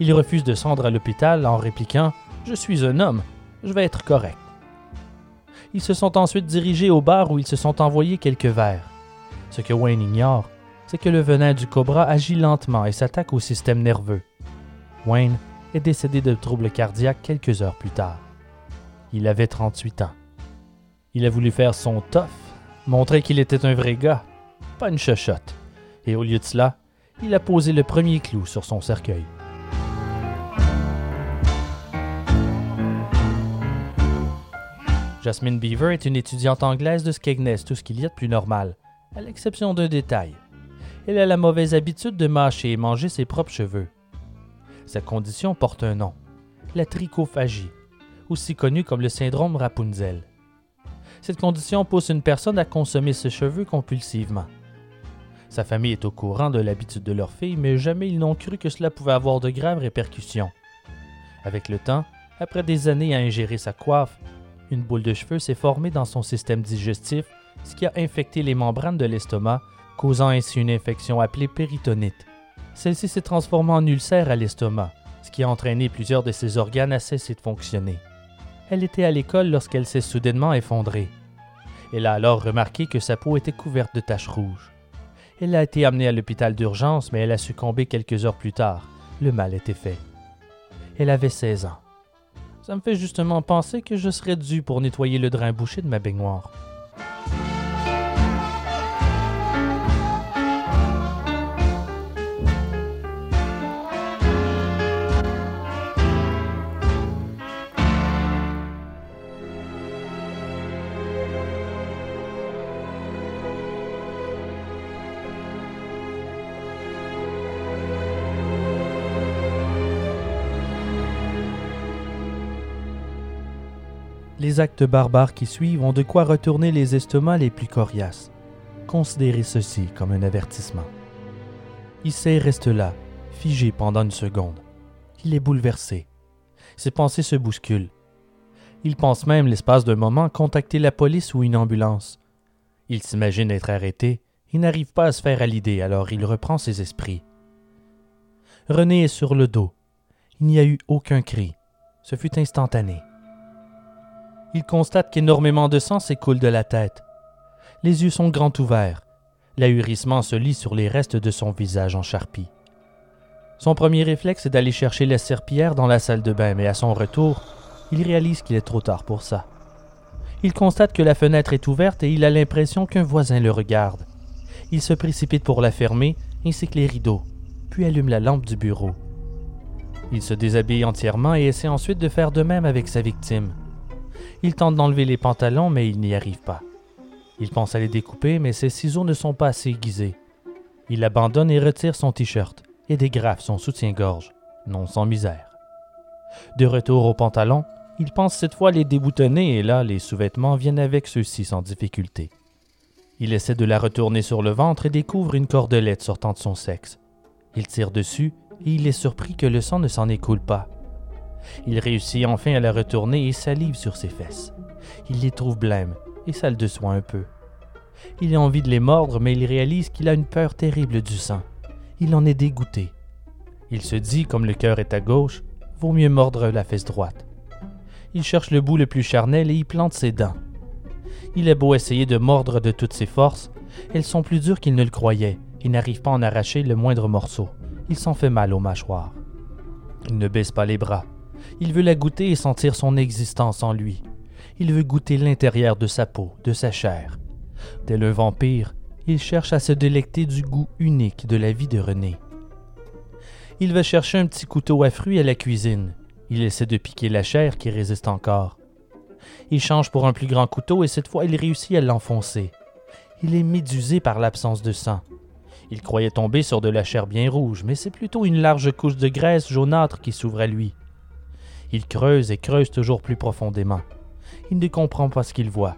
Il refuse de se rendre à l'hôpital en répliquant Je suis un homme, je vais être correct. Ils se sont ensuite dirigés au bar où ils se sont envoyés quelques verres. Ce que Wayne ignore, c'est que le venin du cobra agit lentement et s'attaque au système nerveux. Wayne décédé de troubles cardiaques quelques heures plus tard. Il avait 38 ans. Il a voulu faire son tough, montrer qu'il était un vrai gars, pas une chochotte. Et au lieu de cela, il a posé le premier clou sur son cercueil. Jasmine Beaver est une étudiante anglaise de Skegness, tout ce qu'il y a de plus normal, à l'exception d'un détail. Elle a la mauvaise habitude de mâcher et manger ses propres cheveux. Sa condition porte un nom, la trichophagie, aussi connue comme le syndrome Rapunzel. Cette condition pousse une personne à consommer ses cheveux compulsivement. Sa famille est au courant de l'habitude de leur fille, mais jamais ils n'ont cru que cela pouvait avoir de graves répercussions. Avec le temps, après des années à ingérer sa coiffe, une boule de cheveux s'est formée dans son système digestif, ce qui a infecté les membranes de l'estomac, causant ainsi une infection appelée péritonite. Celle-ci s'est transformée en ulcère à l'estomac, ce qui a entraîné plusieurs de ses organes à cesser de fonctionner. Elle était à l'école lorsqu'elle s'est soudainement effondrée. Elle a alors remarqué que sa peau était couverte de taches rouges. Elle a été amenée à l'hôpital d'urgence, mais elle a succombé quelques heures plus tard. Le mal était fait. Elle avait 16 ans. Ça me fait justement penser que je serais dû pour nettoyer le drain bouché de ma baignoire. Les actes barbares qui suivent ont de quoi retourner les estomacs les plus coriaces. Considérez ceci comme un avertissement. Issei reste là, figé pendant une seconde. Il est bouleversé. Ses pensées se bousculent. Il pense même, l'espace d'un moment, contacter la police ou une ambulance. Il s'imagine être arrêté et n'arrive pas à se faire à l'idée, alors il reprend ses esprits. René est sur le dos. Il n'y a eu aucun cri. Ce fut instantané il constate qu'énormément de sang s'écoule de la tête. Les yeux sont grands ouverts. L'ahurissement se lit sur les restes de son visage en charpie. Son premier réflexe est d'aller chercher la serpillière dans la salle de bain, mais à son retour, il réalise qu'il est trop tard pour ça. Il constate que la fenêtre est ouverte et il a l'impression qu'un voisin le regarde. Il se précipite pour la fermer, ainsi que les rideaux, puis allume la lampe du bureau. Il se déshabille entièrement et essaie ensuite de faire de même avec sa victime. Il tente d'enlever les pantalons, mais il n'y arrive pas. Il pense à les découper, mais ses ciseaux ne sont pas assez aiguisés. Il abandonne et retire son t-shirt et dégrafe son soutien-gorge, non sans misère. De retour aux pantalons, il pense cette fois les déboutonner et là, les sous-vêtements viennent avec ceux-ci sans difficulté. Il essaie de la retourner sur le ventre et découvre une cordelette sortant de son sexe. Il tire dessus et il est surpris que le sang ne s'en écoule pas. Il réussit enfin à la retourner et salive sur ses fesses. Il les trouve blêmes et ça le déçoit un peu. Il a envie de les mordre, mais il réalise qu'il a une peur terrible du sang. Il en est dégoûté. Il se dit, comme le cœur est à gauche, vaut mieux mordre la fesse droite. Il cherche le bout le plus charnel et y plante ses dents. Il est beau essayer de mordre de toutes ses forces, elles sont plus dures qu'il ne le croyait Il n'arrive pas à en arracher le moindre morceau. Il s'en fait mal aux mâchoires. Il ne baisse pas les bras. Il veut la goûter et sentir son existence en lui. Il veut goûter l'intérieur de sa peau, de sa chair. Tel un vampire, il cherche à se délecter du goût unique de la vie de René. Il va chercher un petit couteau à fruits à la cuisine. Il essaie de piquer la chair qui résiste encore. Il change pour un plus grand couteau et cette fois il réussit à l'enfoncer. Il est médusé par l'absence de sang. Il croyait tomber sur de la chair bien rouge, mais c'est plutôt une large couche de graisse jaunâtre qui s'ouvre à lui. Il creuse et creuse toujours plus profondément. Il ne comprend pas ce qu'il voit.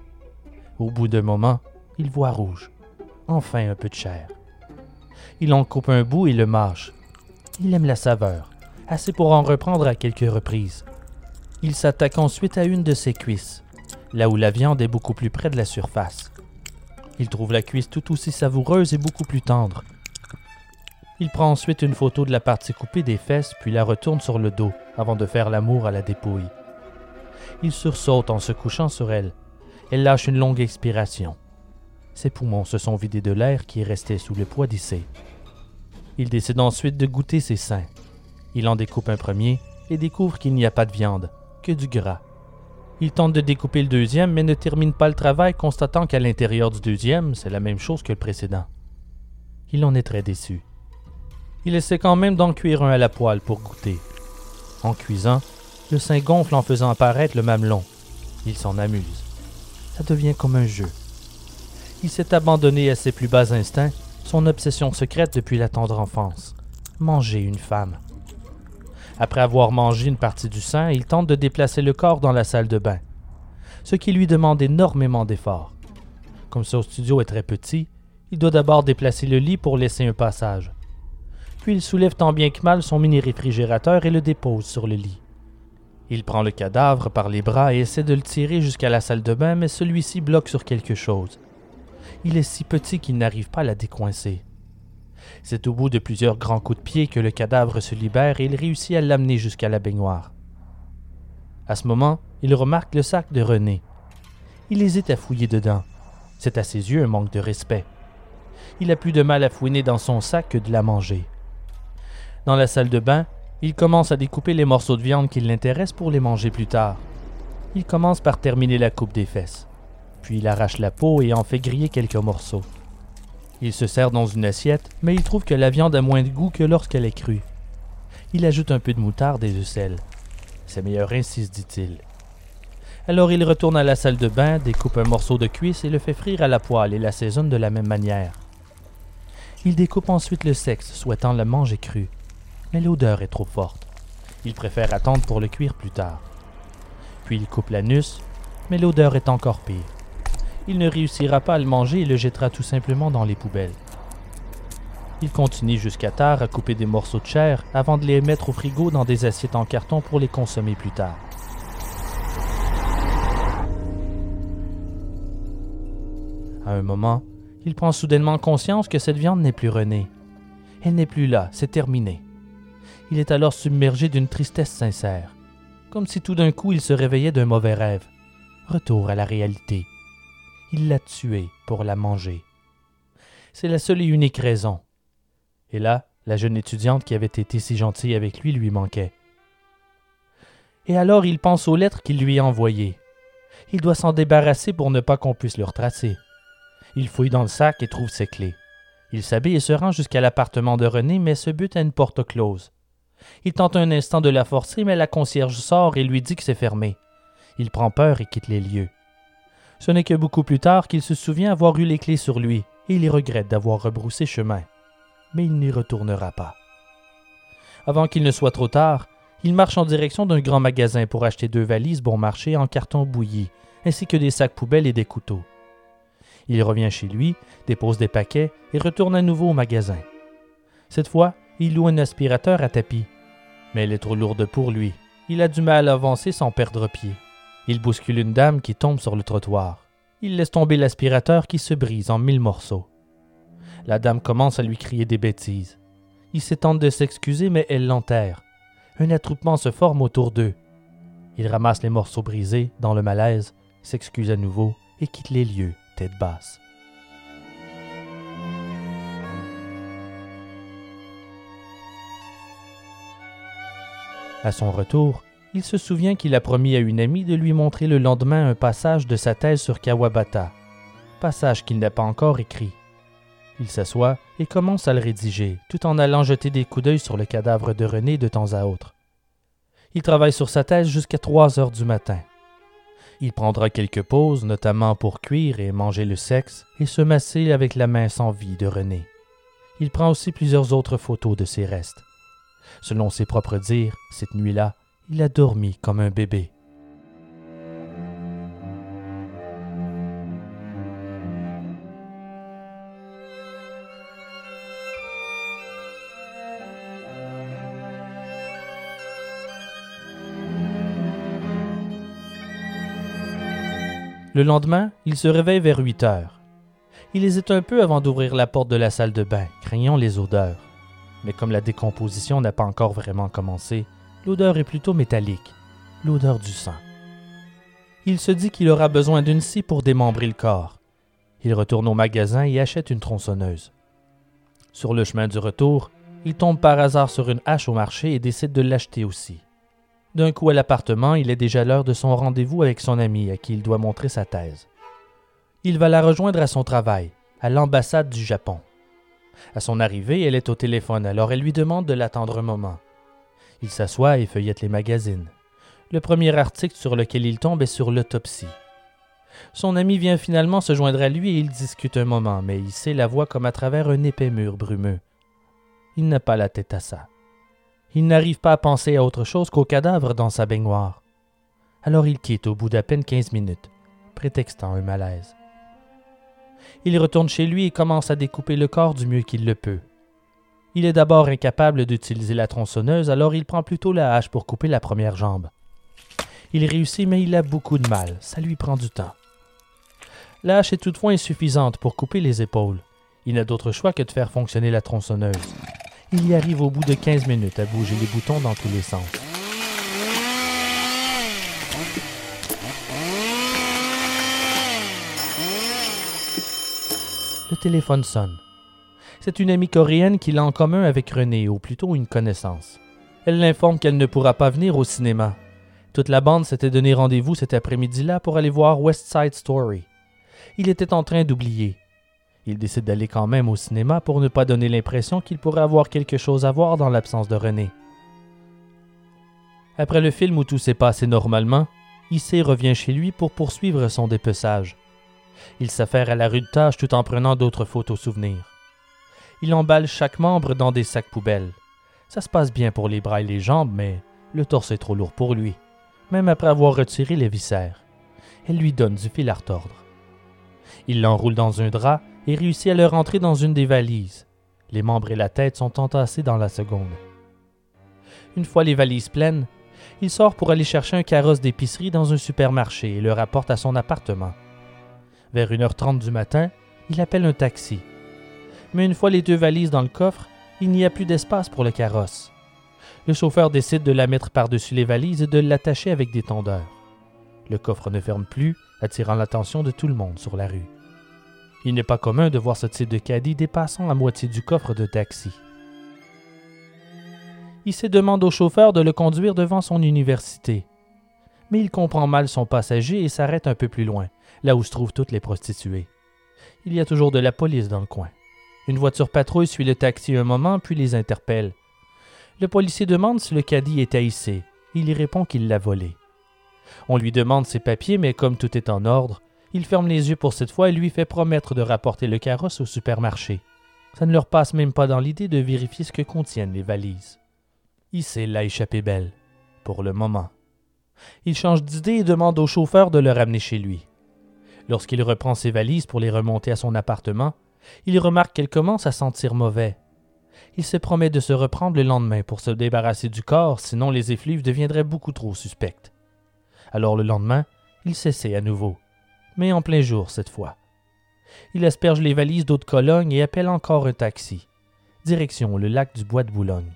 Au bout d'un moment, il voit rouge. Enfin un peu de chair. Il en coupe un bout et le mâche. Il aime la saveur, assez pour en reprendre à quelques reprises. Il s'attaque ensuite à une de ses cuisses, là où la viande est beaucoup plus près de la surface. Il trouve la cuisse tout aussi savoureuse et beaucoup plus tendre. Il prend ensuite une photo de la partie coupée des fesses puis la retourne sur le dos avant de faire l'amour à la dépouille. Il sursaute en se couchant sur elle. Elle lâche une longue expiration. Ses poumons se sont vidés de l'air qui est resté sous le poids d'Issé. Il décide ensuite de goûter ses seins. Il en découpe un premier et découvre qu'il n'y a pas de viande, que du gras. Il tente de découper le deuxième, mais ne termine pas le travail, constatant qu'à l'intérieur du deuxième, c'est la même chose que le précédent. Il en est très déçu. Il essaie quand même d'en cuire un à la poêle pour goûter. En cuisant, le sein gonfle en faisant apparaître le mamelon. Il s'en amuse. Ça devient comme un jeu. Il s'est abandonné à ses plus bas instincts, son obsession secrète depuis la tendre enfance. Manger une femme. Après avoir mangé une partie du sein, il tente de déplacer le corps dans la salle de bain, ce qui lui demande énormément d'efforts. Comme son studio est très petit, il doit d'abord déplacer le lit pour laisser un passage. Puis il soulève tant bien que mal son mini-réfrigérateur et le dépose sur le lit. Il prend le cadavre par les bras et essaie de le tirer jusqu'à la salle de bain, mais celui-ci bloque sur quelque chose. Il est si petit qu'il n'arrive pas à la décoincer. C'est au bout de plusieurs grands coups de pied que le cadavre se libère et il réussit à l'amener jusqu'à la baignoire. À ce moment, il remarque le sac de René. Il hésite à fouiller dedans. C'est à ses yeux un manque de respect. Il a plus de mal à fouiner dans son sac que de la manger. Dans la salle de bain, il commence à découper les morceaux de viande qui l'intéressent pour les manger plus tard. Il commence par terminer la coupe des fesses. Puis il arrache la peau et en fait griller quelques morceaux. Il se sert dans une assiette, mais il trouve que la viande a moins de goût que lorsqu'elle est crue. Il ajoute un peu de moutarde et de sel. C'est meilleur ainsi, dit-il. Alors il retourne à la salle de bain, découpe un morceau de cuisse et le fait frire à la poêle et l'assaisonne de la même manière. Il découpe ensuite le sexe, souhaitant le manger cru. Mais l'odeur est trop forte. Il préfère attendre pour le cuire plus tard. Puis il coupe l'anus, mais l'odeur est encore pire il ne réussira pas à le manger et le jettera tout simplement dans les poubelles. Il continue jusqu'à tard à couper des morceaux de chair avant de les mettre au frigo dans des assiettes en carton pour les consommer plus tard. À un moment, il prend soudainement conscience que cette viande n'est plus Renée. Elle n'est plus là, c'est terminé. Il est alors submergé d'une tristesse sincère, comme si tout d'un coup il se réveillait d'un mauvais rêve. Retour à la réalité il l'a tuée pour la manger. C'est la seule et unique raison. Et là, la jeune étudiante qui avait été si gentille avec lui lui manquait. Et alors il pense aux lettres qu'il lui a envoyées. Il doit s'en débarrasser pour ne pas qu'on puisse le retracer. Il fouille dans le sac et trouve ses clés. Il s'habille et se rend jusqu'à l'appartement de René, mais se bute à une porte close. Il tente un instant de la forcer, mais la concierge sort et lui dit que c'est fermé. Il prend peur et quitte les lieux. Ce n'est que beaucoup plus tard qu'il se souvient avoir eu les clés sur lui, et il regrette d'avoir rebroussé chemin. Mais il n'y retournera pas. Avant qu'il ne soit trop tard, il marche en direction d'un grand magasin pour acheter deux valises bon marché en carton bouilli, ainsi que des sacs poubelles et des couteaux. Il revient chez lui, dépose des paquets et retourne à nouveau au magasin. Cette fois, il loue un aspirateur à tapis. Mais elle est trop lourde pour lui. Il a du mal à avancer sans perdre pied. Il bouscule une dame qui tombe sur le trottoir. Il laisse tomber l'aspirateur qui se brise en mille morceaux. La dame commence à lui crier des bêtises. Il s'étend de s'excuser, mais elle l'enterre. Un attroupement se forme autour d'eux. Il ramasse les morceaux brisés dans le malaise, s'excuse à nouveau et quitte les lieux, tête basse. À son retour, il se souvient qu'il a promis à une amie de lui montrer le lendemain un passage de sa thèse sur Kawabata, passage qu'il n'a pas encore écrit. Il s'assoit et commence à le rédiger, tout en allant jeter des coups d'œil sur le cadavre de René de temps à autre. Il travaille sur sa thèse jusqu'à trois heures du matin. Il prendra quelques pauses, notamment pour cuire et manger le sexe, et se masser avec la main sans vie de René. Il prend aussi plusieurs autres photos de ses restes. Selon ses propres dires, cette nuit-là, il a dormi comme un bébé. Le lendemain, il se réveille vers 8 heures. Il hésite un peu avant d'ouvrir la porte de la salle de bain, craignant les odeurs. Mais comme la décomposition n'a pas encore vraiment commencé, L'odeur est plutôt métallique, l'odeur du sang. Il se dit qu'il aura besoin d'une scie pour démembrer le corps. Il retourne au magasin et achète une tronçonneuse. Sur le chemin du retour, il tombe par hasard sur une hache au marché et décide de l'acheter aussi. D'un coup à l'appartement, il est déjà l'heure de son rendez-vous avec son ami à qui il doit montrer sa thèse. Il va la rejoindre à son travail, à l'ambassade du Japon. À son arrivée, elle est au téléphone, alors elle lui demande de l'attendre un moment. Il s'assoit et feuillette les magazines. Le premier article sur lequel il tombe est sur l'autopsie. Son ami vient finalement se joindre à lui et ils discutent un moment, mais il sait la voix comme à travers un épais mur brumeux. Il n'a pas la tête à ça. Il n'arrive pas à penser à autre chose qu'au cadavre dans sa baignoire. Alors il quitte au bout d'à peine quinze minutes, prétextant un malaise. Il retourne chez lui et commence à découper le corps du mieux qu'il le peut. Il est d'abord incapable d'utiliser la tronçonneuse, alors il prend plutôt la hache pour couper la première jambe. Il réussit, mais il a beaucoup de mal, ça lui prend du temps. La hache est toutefois insuffisante pour couper les épaules. Il n'a d'autre choix que de faire fonctionner la tronçonneuse. Il y arrive au bout de 15 minutes à bouger les boutons dans tous les sens. Le téléphone sonne. C'est une amie coréenne qu'il a en commun avec René, ou plutôt une connaissance. Elle l'informe qu'elle ne pourra pas venir au cinéma. Toute la bande s'était donné rendez-vous cet après-midi-là pour aller voir West Side Story. Il était en train d'oublier. Il décide d'aller quand même au cinéma pour ne pas donner l'impression qu'il pourrait avoir quelque chose à voir dans l'absence de René. Après le film où tout s'est passé normalement, Issei revient chez lui pour poursuivre son dépeçage. Il s'affaire à la rude tâche tout en prenant d'autres photos souvenirs. Il emballe chaque membre dans des sacs poubelles. Ça se passe bien pour les bras et les jambes, mais le torse est trop lourd pour lui, même après avoir retiré les viscères. Elle lui donne du fil à retordre. Il l'enroule dans un drap et réussit à le rentrer dans une des valises. Les membres et la tête sont entassés dans la seconde. Une fois les valises pleines, il sort pour aller chercher un carrosse d'épicerie dans un supermarché et le rapporte à son appartement. Vers 1h30 du matin, il appelle un taxi. Mais une fois les deux valises dans le coffre, il n'y a plus d'espace pour le carrosse. Le chauffeur décide de la mettre par-dessus les valises et de l'attacher avec des tondeurs. Le coffre ne ferme plus, attirant l'attention de tout le monde sur la rue. Il n'est pas commun de voir ce type de caddie dépassant la moitié du coffre de taxi. Il se demande au chauffeur de le conduire devant son université. Mais il comprend mal son passager et s'arrête un peu plus loin là où se trouvent toutes les prostituées. Il y a toujours de la police dans le coin. Une voiture patrouille suit le taxi un moment, puis les interpelle. Le policier demande si le caddie est haïssé. Il y répond qu'il l'a volé. On lui demande ses papiers, mais comme tout est en ordre, il ferme les yeux pour cette fois et lui fait promettre de rapporter le carrosse au supermarché. Ça ne leur passe même pas dans l'idée de vérifier ce que contiennent les valises. Issei l'a échappé belle, pour le moment. Il change d'idée et demande au chauffeur de le ramener chez lui. Lorsqu'il reprend ses valises pour les remonter à son appartement, il remarque qu'elle commence à sentir mauvais. Il se promet de se reprendre le lendemain pour se débarrasser du corps, sinon les effluves deviendraient beaucoup trop suspectes. Alors le lendemain, il s'essaie à nouveau, mais en plein jour cette fois. Il asperge les valises d'eau de Cologne et appelle encore un taxi. Direction le lac du Bois de Boulogne.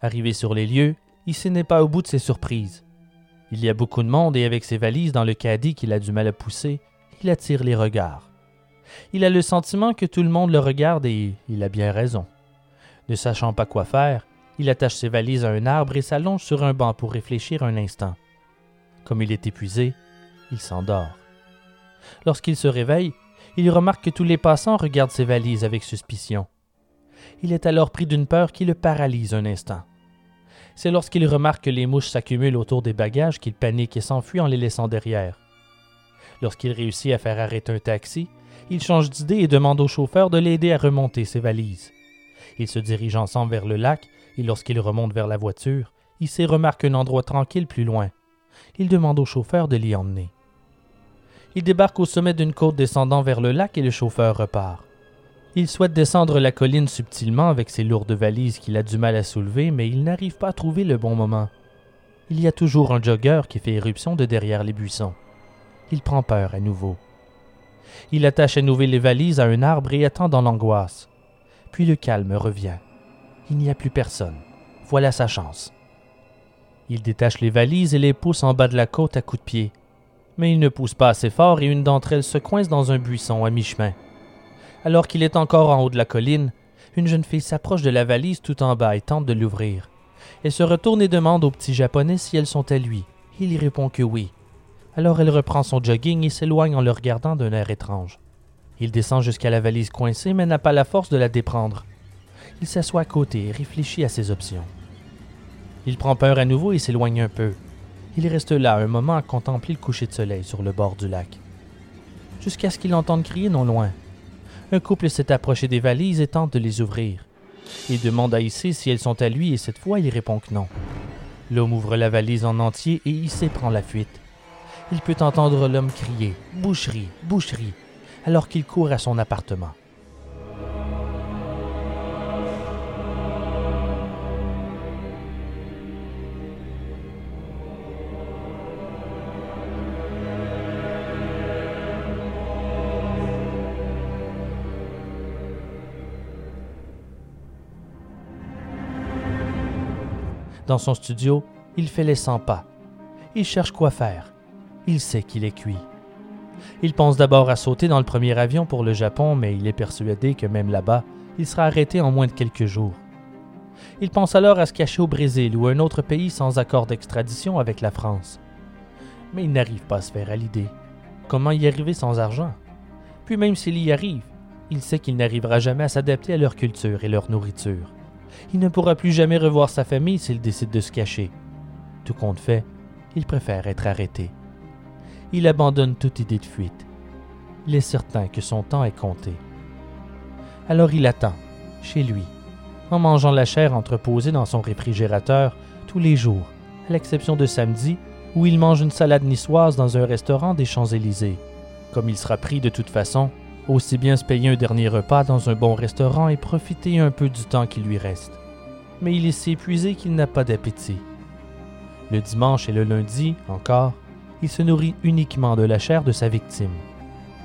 Arrivé sur les lieux, il n'est pas au bout de ses surprises. Il y a beaucoup de monde et avec ses valises dans le caddie qu'il a du mal à pousser, il attire les regards. Il a le sentiment que tout le monde le regarde et il a bien raison. Ne sachant pas quoi faire, il attache ses valises à un arbre et s'allonge sur un banc pour réfléchir un instant. Comme il est épuisé, il s'endort. Lorsqu'il se réveille, il remarque que tous les passants regardent ses valises avec suspicion. Il est alors pris d'une peur qui le paralyse un instant. C'est lorsqu'il remarque que les mouches s'accumulent autour des bagages qu'il panique et s'enfuit en les laissant derrière. Lorsqu'il réussit à faire arrêter un taxi, il change d'idée et demande au chauffeur de l'aider à remonter ses valises. Ils se dirigent ensemble vers le lac et lorsqu'il remonte vers la voiture, s'y remarque un endroit tranquille plus loin. Il demande au chauffeur de l'y emmener. Il débarque au sommet d'une côte descendant vers le lac et le chauffeur repart. Il souhaite descendre la colline subtilement avec ses lourdes valises qu'il a du mal à soulever, mais il n'arrive pas à trouver le bon moment. Il y a toujours un jogger qui fait éruption de derrière les buissons. Il prend peur à nouveau. Il attache à nouveau les valises à un arbre et attend dans l'angoisse. Puis le calme revient. Il n'y a plus personne. Voilà sa chance. Il détache les valises et les pousse en bas de la côte à coups de pied. Mais il ne pousse pas assez fort et une d'entre elles se coince dans un buisson à mi-chemin. Alors qu'il est encore en haut de la colline, une jeune fille s'approche de la valise tout en bas et tente de l'ouvrir. Elle se retourne et demande au petit japonais si elles sont à lui. Il y répond que oui. Alors elle reprend son jogging et s'éloigne en le regardant d'un air étrange. Il descend jusqu'à la valise coincée mais n'a pas la force de la déprendre. Il s'assoit à côté et réfléchit à ses options. Il prend peur à nouveau et s'éloigne un peu. Il reste là un moment à contempler le coucher de soleil sur le bord du lac. Jusqu'à ce qu'il entende crier non loin. Un couple s'est approché des valises et tente de les ouvrir. Il demande à Issé si elles sont à lui et cette fois il répond que non. L'homme ouvre la valise en entier et Issé prend la fuite. Il peut entendre l'homme crier Boucherie, boucherie alors qu'il court à son appartement. Dans son studio, il fait les 100 pas. Il cherche quoi faire. Il sait qu'il est cuit. Il pense d'abord à sauter dans le premier avion pour le Japon, mais il est persuadé que même là-bas, il sera arrêté en moins de quelques jours. Il pense alors à se cacher au Brésil ou un autre pays sans accord d'extradition avec la France. Mais il n'arrive pas à se faire à l'idée. Comment y arriver sans argent? Puis même s'il y arrive, il sait qu'il n'arrivera jamais à s'adapter à leur culture et leur nourriture. Il ne pourra plus jamais revoir sa famille s'il décide de se cacher. Tout compte fait, il préfère être arrêté. Il abandonne toute idée de fuite. Il est certain que son temps est compté. Alors il attend, chez lui, en mangeant la chair entreposée dans son réfrigérateur tous les jours, à l'exception de samedi, où il mange une salade niçoise dans un restaurant des Champs-Élysées. Comme il sera pris de toute façon, aussi bien se payer un dernier repas dans un bon restaurant et profiter un peu du temps qui lui reste. Mais il est si épuisé qu'il n'a pas d'appétit. Le dimanche et le lundi, encore, il se nourrit uniquement de la chair de sa victime.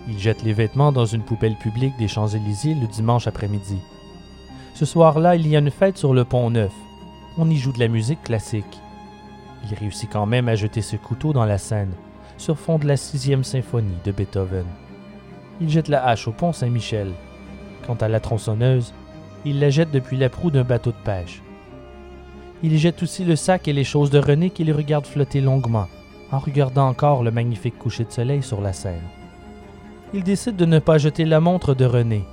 Il jette les vêtements dans une poubelle publique des Champs-Élysées le dimanche après-midi. Ce soir-là, il y a une fête sur le pont Neuf. On y joue de la musique classique. Il réussit quand même à jeter ce couteau dans la Seine, sur fond de la sixième symphonie de Beethoven il jette la hache au pont Saint-Michel. Quant à la tronçonneuse, il la jette depuis la proue d'un bateau de pêche. Il jette aussi le sac et les choses de René qu'il regarde flotter longuement, en regardant encore le magnifique coucher de soleil sur la Seine. Il décide de ne pas jeter la montre de René.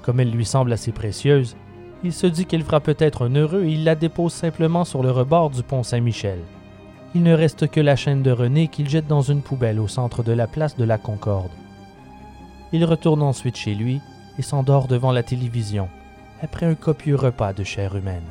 Comme elle lui semble assez précieuse, il se dit qu'elle fera peut-être un heureux et il la dépose simplement sur le rebord du pont Saint-Michel. Il ne reste que la chaîne de René qu'il jette dans une poubelle au centre de la place de la Concorde. Il retourne ensuite chez lui et s'endort devant la télévision, après un copieux repas de chair humaine.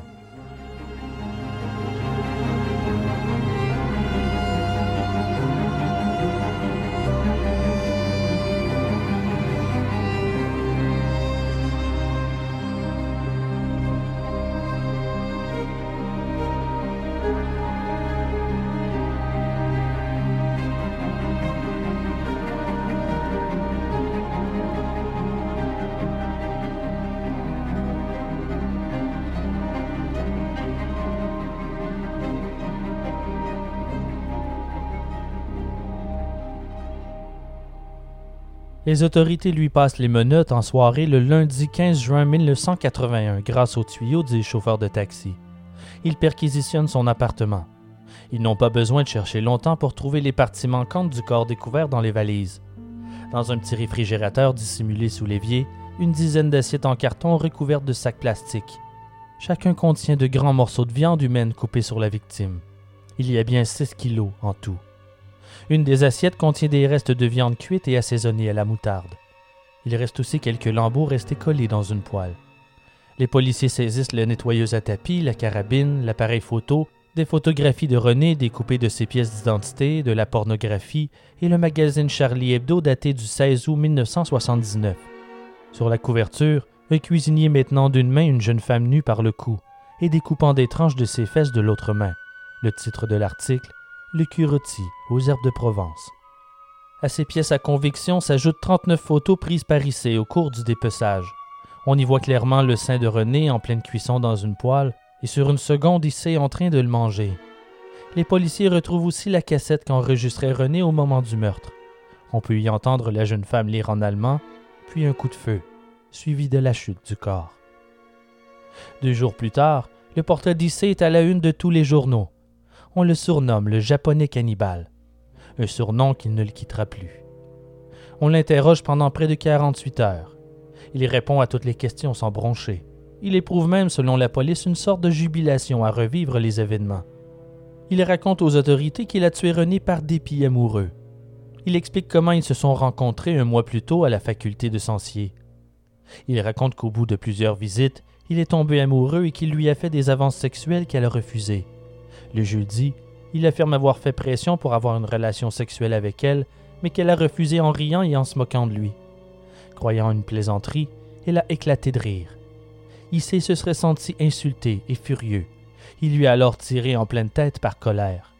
Les autorités lui passent les menottes en soirée le lundi 15 juin 1981 grâce au tuyau des chauffeurs de taxi. Ils perquisitionnent son appartement. Ils n'ont pas besoin de chercher longtemps pour trouver les parties manquantes du corps découvert dans les valises. Dans un petit réfrigérateur dissimulé sous l'évier, une dizaine d'assiettes en carton recouvertes de sacs plastiques. Chacun contient de grands morceaux de viande humaine coupés sur la victime. Il y a bien 6 kilos en tout. Une des assiettes contient des restes de viande cuite et assaisonnée à la moutarde. Il reste aussi quelques lambeaux restés collés dans une poêle. Les policiers saisissent le nettoyeuse à tapis, la carabine, l'appareil photo, des photographies de René découpées de ses pièces d'identité, de la pornographie et le magazine Charlie Hebdo daté du 16 août 1979. Sur la couverture, un cuisinier maintenant d'une main une jeune femme nue par le cou et découpant des tranches de ses fesses de l'autre main. Le titre de l'article le rôti aux herbes de Provence. À ces pièces à conviction s'ajoutent 39 photos prises par Issé au cours du dépeçage. On y voit clairement le sein de René en pleine cuisson dans une poêle, et sur une seconde, Issé en train de le manger. Les policiers retrouvent aussi la cassette qu'enregistrait René au moment du meurtre. On peut y entendre la jeune femme lire en allemand, puis un coup de feu, suivi de la chute du corps. Deux jours plus tard, Le portrait d'Issei est à la une de tous les journaux. On le surnomme le japonais cannibale, un surnom qui ne le quittera plus. On l'interroge pendant près de 48 heures. Il répond à toutes les questions sans broncher. Il éprouve même, selon la police, une sorte de jubilation à revivre les événements. Il raconte aux autorités qu'il a tué René par dépit amoureux. Il explique comment ils se sont rencontrés un mois plus tôt à la faculté de Sancier. Il raconte qu'au bout de plusieurs visites, il est tombé amoureux et qu'il lui a fait des avances sexuelles qu'elle a refusées. Le jeudi, il affirme avoir fait pression pour avoir une relation sexuelle avec elle, mais qu'elle a refusé en riant et en se moquant de lui. Croyant une plaisanterie, elle a éclaté de rire. Issei se serait senti insulté et furieux. Il lui a alors tiré en pleine tête par colère.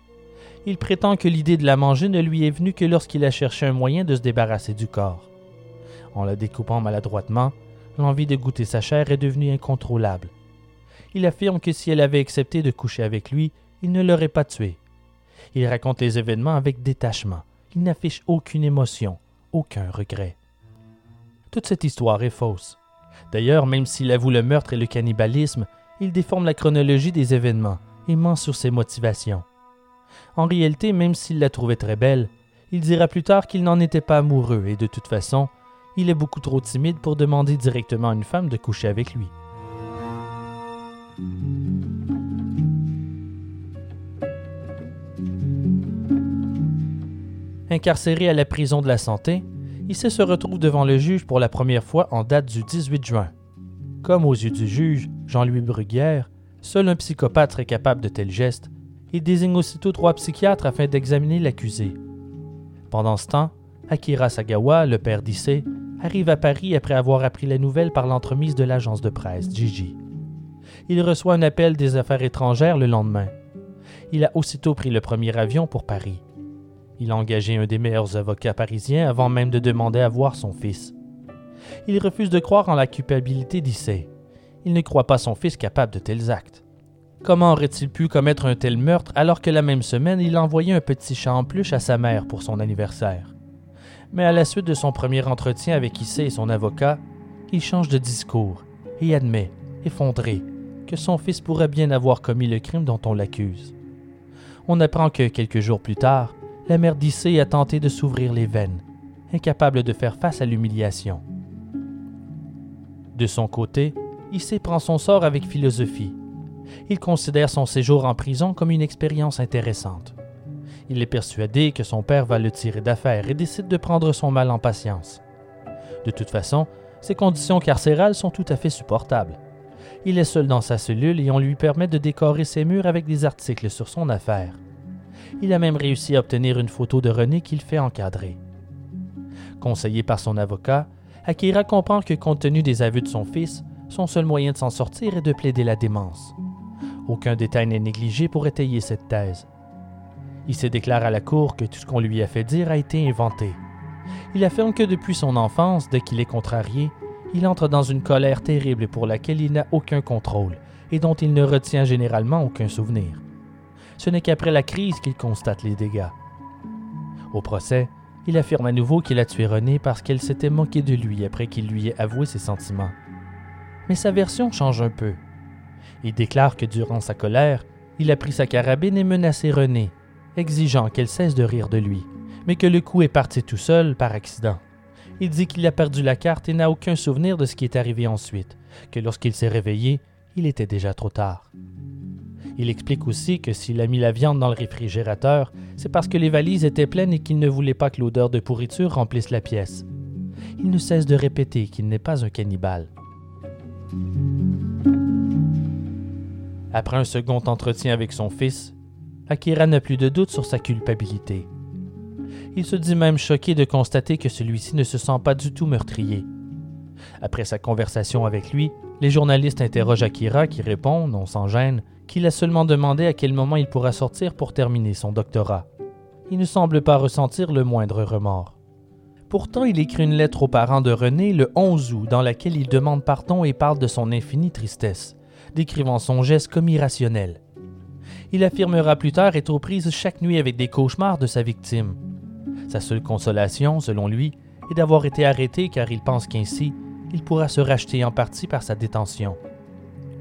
Il prétend que l'idée de la manger ne lui est venue que lorsqu'il a cherché un moyen de se débarrasser du corps. En la découpant maladroitement, l'envie de goûter sa chair est devenue incontrôlable. Il affirme que si elle avait accepté de coucher avec lui, il ne l'aurait pas tué. Il raconte les événements avec détachement. Il n'affiche aucune émotion, aucun regret. Toute cette histoire est fausse. D'ailleurs, même s'il avoue le meurtre et le cannibalisme, il déforme la chronologie des événements et ment sur ses motivations. En réalité, même s'il la trouvait très belle, il dira plus tard qu'il n'en était pas amoureux et de toute façon, il est beaucoup trop timide pour demander directement à une femme de coucher avec lui. Incarcéré à la prison de la santé, Issei se retrouve devant le juge pour la première fois en date du 18 juin. Comme aux yeux du juge, Jean-Louis Bruguière, seul un psychopathe serait capable de tels gestes, il désigne aussitôt trois psychiatres afin d'examiner l'accusé. Pendant ce temps, Akira Sagawa, le père d'Issei, arrive à Paris après avoir appris la nouvelle par l'entremise de l'agence de presse Gigi. Il reçoit un appel des affaires étrangères le lendemain. Il a aussitôt pris le premier avion pour Paris. Il a engagé un des meilleurs avocats parisiens avant même de demander à voir son fils. Il refuse de croire en la culpabilité d'Issei. Il ne croit pas son fils capable de tels actes. Comment aurait-il pu commettre un tel meurtre alors que la même semaine il a envoyé un petit chat en peluche à sa mère pour son anniversaire? Mais à la suite de son premier entretien avec Issei et son avocat, il change de discours et admet, effondré, que son fils pourrait bien avoir commis le crime dont on l'accuse. On apprend que quelques jours plus tard, la mère d'Issei a tenté de s'ouvrir les veines, incapable de faire face à l'humiliation. De son côté, Issei prend son sort avec philosophie. Il considère son séjour en prison comme une expérience intéressante. Il est persuadé que son père va le tirer d'affaire et décide de prendre son mal en patience. De toute façon, ses conditions carcérales sont tout à fait supportables. Il est seul dans sa cellule et on lui permet de décorer ses murs avec des articles sur son affaire. Il a même réussi à obtenir une photo de René qu'il fait encadrer. Conseillé par son avocat, Akira comprend que compte tenu des aveux de son fils, son seul moyen de s'en sortir est de plaider la démence. Aucun détail n'est négligé pour étayer cette thèse. Il se déclare à la cour que tout ce qu'on lui a fait dire a été inventé. Il affirme que depuis son enfance, dès qu'il est contrarié, il entre dans une colère terrible pour laquelle il n'a aucun contrôle et dont il ne retient généralement aucun souvenir ce n'est qu'après la crise qu'il constate les dégâts. Au procès, il affirme à nouveau qu'il a tué René parce qu'elle s'était moquée de lui après qu'il lui ait avoué ses sentiments. Mais sa version change un peu. Il déclare que durant sa colère, il a pris sa carabine et menacé René, exigeant qu'elle cesse de rire de lui, mais que le coup est parti tout seul par accident. Il dit qu'il a perdu la carte et n'a aucun souvenir de ce qui est arrivé ensuite, que lorsqu'il s'est réveillé, il était déjà trop tard. Il explique aussi que s'il a mis la viande dans le réfrigérateur, c'est parce que les valises étaient pleines et qu'il ne voulait pas que l'odeur de pourriture remplisse la pièce. Il ne cesse de répéter qu'il n'est pas un cannibale. Après un second entretien avec son fils, Akira n'a plus de doute sur sa culpabilité. Il se dit même choqué de constater que celui-ci ne se sent pas du tout meurtrier. Après sa conversation avec lui, les journalistes interrogent Akira qui répond, non sans gêne, qu'il a seulement demandé à quel moment il pourra sortir pour terminer son doctorat. Il ne semble pas ressentir le moindre remords. Pourtant, il écrit une lettre aux parents de René le 11 août dans laquelle il demande pardon et parle de son infinie tristesse, décrivant son geste comme irrationnel. Il affirmera plus tard être aux prises chaque nuit avec des cauchemars de sa victime. Sa seule consolation, selon lui, est d'avoir été arrêté car il pense qu'ainsi, il pourra se racheter en partie par sa détention.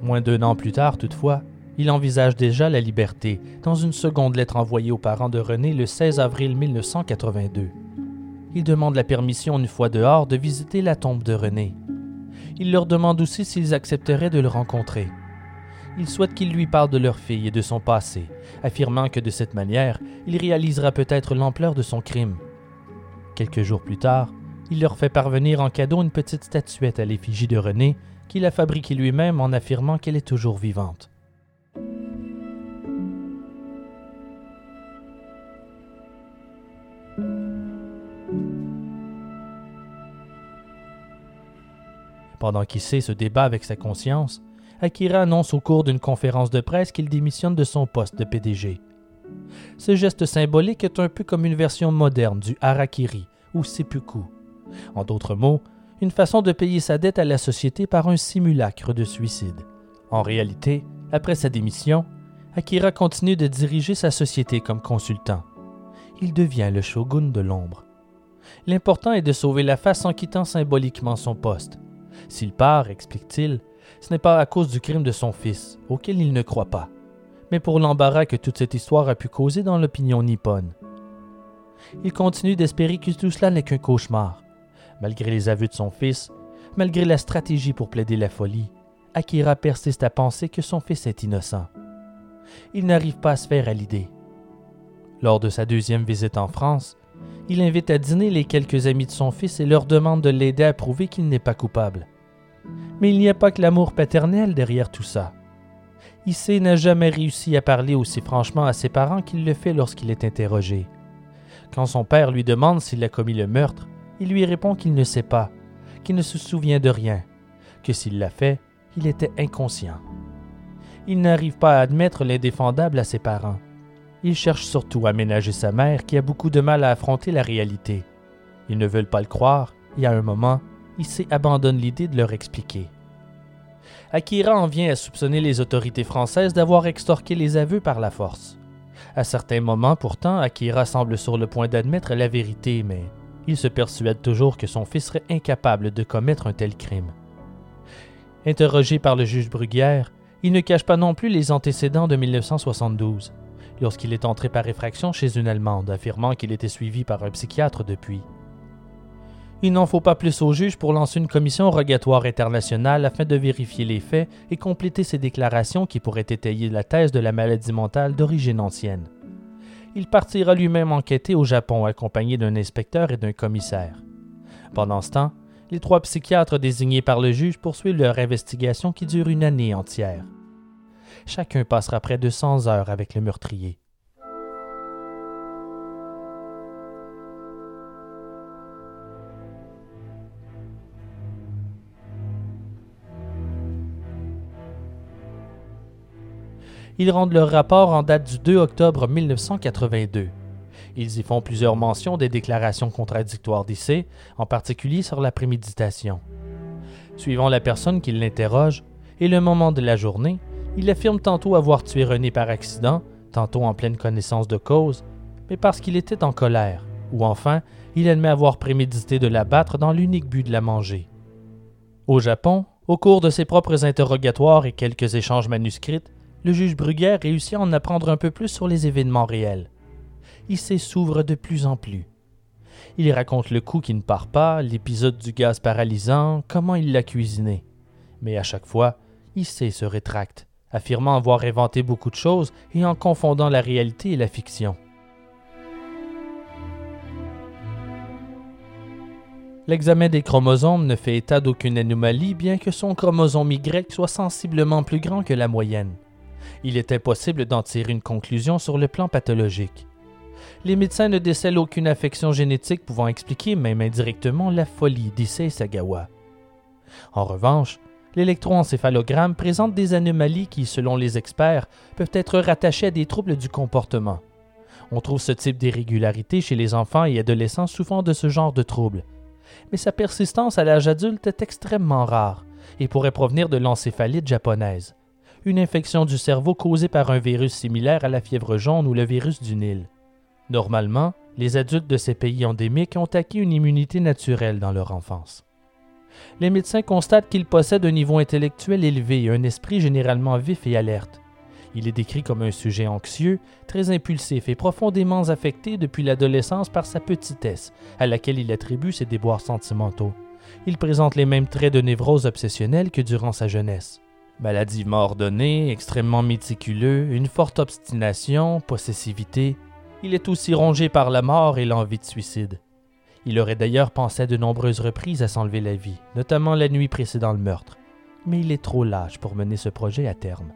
Moins d'un an plus tard, toutefois, il envisage déjà la liberté dans une seconde lettre envoyée aux parents de René le 16 avril 1982. Il demande la permission une fois dehors de visiter la tombe de René. Il leur demande aussi s'ils accepteraient de le rencontrer. Il souhaite qu'il lui parle de leur fille et de son passé, affirmant que de cette manière, il réalisera peut-être l'ampleur de son crime. Quelques jours plus tard, il leur fait parvenir en cadeau une petite statuette à l'effigie de René qu'il a fabriquée lui-même en affirmant qu'elle est toujours vivante. Pendant qu'Issei se débat avec sa conscience, Akira annonce au cours d'une conférence de presse qu'il démissionne de son poste de PDG. Ce geste symbolique est un peu comme une version moderne du harakiri ou seppuku. En d'autres mots, une façon de payer sa dette à la société par un simulacre de suicide. En réalité, après sa démission, Akira continue de diriger sa société comme consultant. Il devient le shogun de l'ombre. L'important est de sauver la face en quittant symboliquement son poste. S'il part, explique-t-il, ce n'est pas à cause du crime de son fils, auquel il ne croit pas, mais pour l'embarras que toute cette histoire a pu causer dans l'opinion nippone. Il continue d'espérer que tout cela n'est qu'un cauchemar. Malgré les aveux de son fils, malgré la stratégie pour plaider la folie, Akira persiste à penser que son fils est innocent. Il n'arrive pas à se faire à l'idée. Lors de sa deuxième visite en France, il invite à dîner les quelques amis de son fils et leur demande de l'aider à prouver qu'il n'est pas coupable. Mais il n'y a pas que l'amour paternel derrière tout ça. Issei n'a jamais réussi à parler aussi franchement à ses parents qu'il le fait lorsqu'il est interrogé. Quand son père lui demande s'il a commis le meurtre, il lui répond qu'il ne sait pas, qu'il ne se souvient de rien, que s'il l'a fait, il était inconscient. Il n'arrive pas à admettre l'indéfendable à ses parents. Il cherche surtout à ménager sa mère qui a beaucoup de mal à affronter la réalité. Ils ne veulent pas le croire et à un moment, il abandonne l'idée de leur expliquer. Akira en vient à soupçonner les autorités françaises d'avoir extorqué les aveux par la force. À certains moments, pourtant, Akira semble sur le point d'admettre la vérité, mais il se persuade toujours que son fils serait incapable de commettre un tel crime. Interrogé par le juge Bruguière, il ne cache pas non plus les antécédents de 1972, lorsqu'il est entré par effraction chez une Allemande, affirmant qu'il était suivi par un psychiatre depuis. Il n'en faut pas plus au juge pour lancer une commission rogatoire internationale afin de vérifier les faits et compléter ces déclarations qui pourraient étayer la thèse de la maladie mentale d'origine ancienne. Il partira lui-même enquêter au Japon accompagné d'un inspecteur et d'un commissaire. Pendant ce temps, les trois psychiatres désignés par le juge poursuivent leur investigation qui dure une année entière. Chacun passera près de 100 heures avec le meurtrier. Ils rendent leur rapport en date du 2 octobre 1982. Ils y font plusieurs mentions des déclarations contradictoires d'Issé, en particulier sur la préméditation. Suivant la personne qui l'interroge et le moment de la journée, il affirme tantôt avoir tué René par accident, tantôt en pleine connaissance de cause, mais parce qu'il était en colère, ou enfin, il admet avoir prémédité de la battre dans l'unique but de la manger. Au Japon, au cours de ses propres interrogatoires et quelques échanges manuscrits, le juge Bruguère réussit à en apprendre un peu plus sur les événements réels. Il s'ouvre de plus en plus. Il raconte le coup qui ne part pas, l'épisode du gaz paralysant, comment il l'a cuisiné. Mais à chaque fois, il se rétracte, affirmant avoir inventé beaucoup de choses et en confondant la réalité et la fiction. L'examen des chromosomes ne fait état d'aucune anomalie, bien que son chromosome Y soit sensiblement plus grand que la moyenne il est impossible d'en tirer une conclusion sur le plan pathologique. Les médecins ne décèlent aucune affection génétique pouvant expliquer, même indirectement, la folie d'Issei Sagawa. En revanche, l'électroencéphalogramme présente des anomalies qui, selon les experts, peuvent être rattachées à des troubles du comportement. On trouve ce type d'irrégularité chez les enfants et adolescents souffrant de ce genre de troubles. Mais sa persistance à l'âge adulte est extrêmement rare et pourrait provenir de l'encéphalite japonaise une infection du cerveau causée par un virus similaire à la fièvre jaune ou le virus du Nil. Normalement, les adultes de ces pays endémiques ont acquis une immunité naturelle dans leur enfance. Les médecins constatent qu'il possède un niveau intellectuel élevé et un esprit généralement vif et alerte. Il est décrit comme un sujet anxieux, très impulsif et profondément affecté depuis l'adolescence par sa petitesse, à laquelle il attribue ses déboires sentimentaux. Il présente les mêmes traits de névrose obsessionnelle que durant sa jeunesse. Maladivement ordonné, extrêmement méticuleux, une forte obstination, possessivité, il est aussi rongé par la mort et l'envie de suicide. Il aurait d'ailleurs pensé de nombreuses reprises à s'enlever la vie, notamment la nuit précédant le meurtre, mais il est trop lâche pour mener ce projet à terme.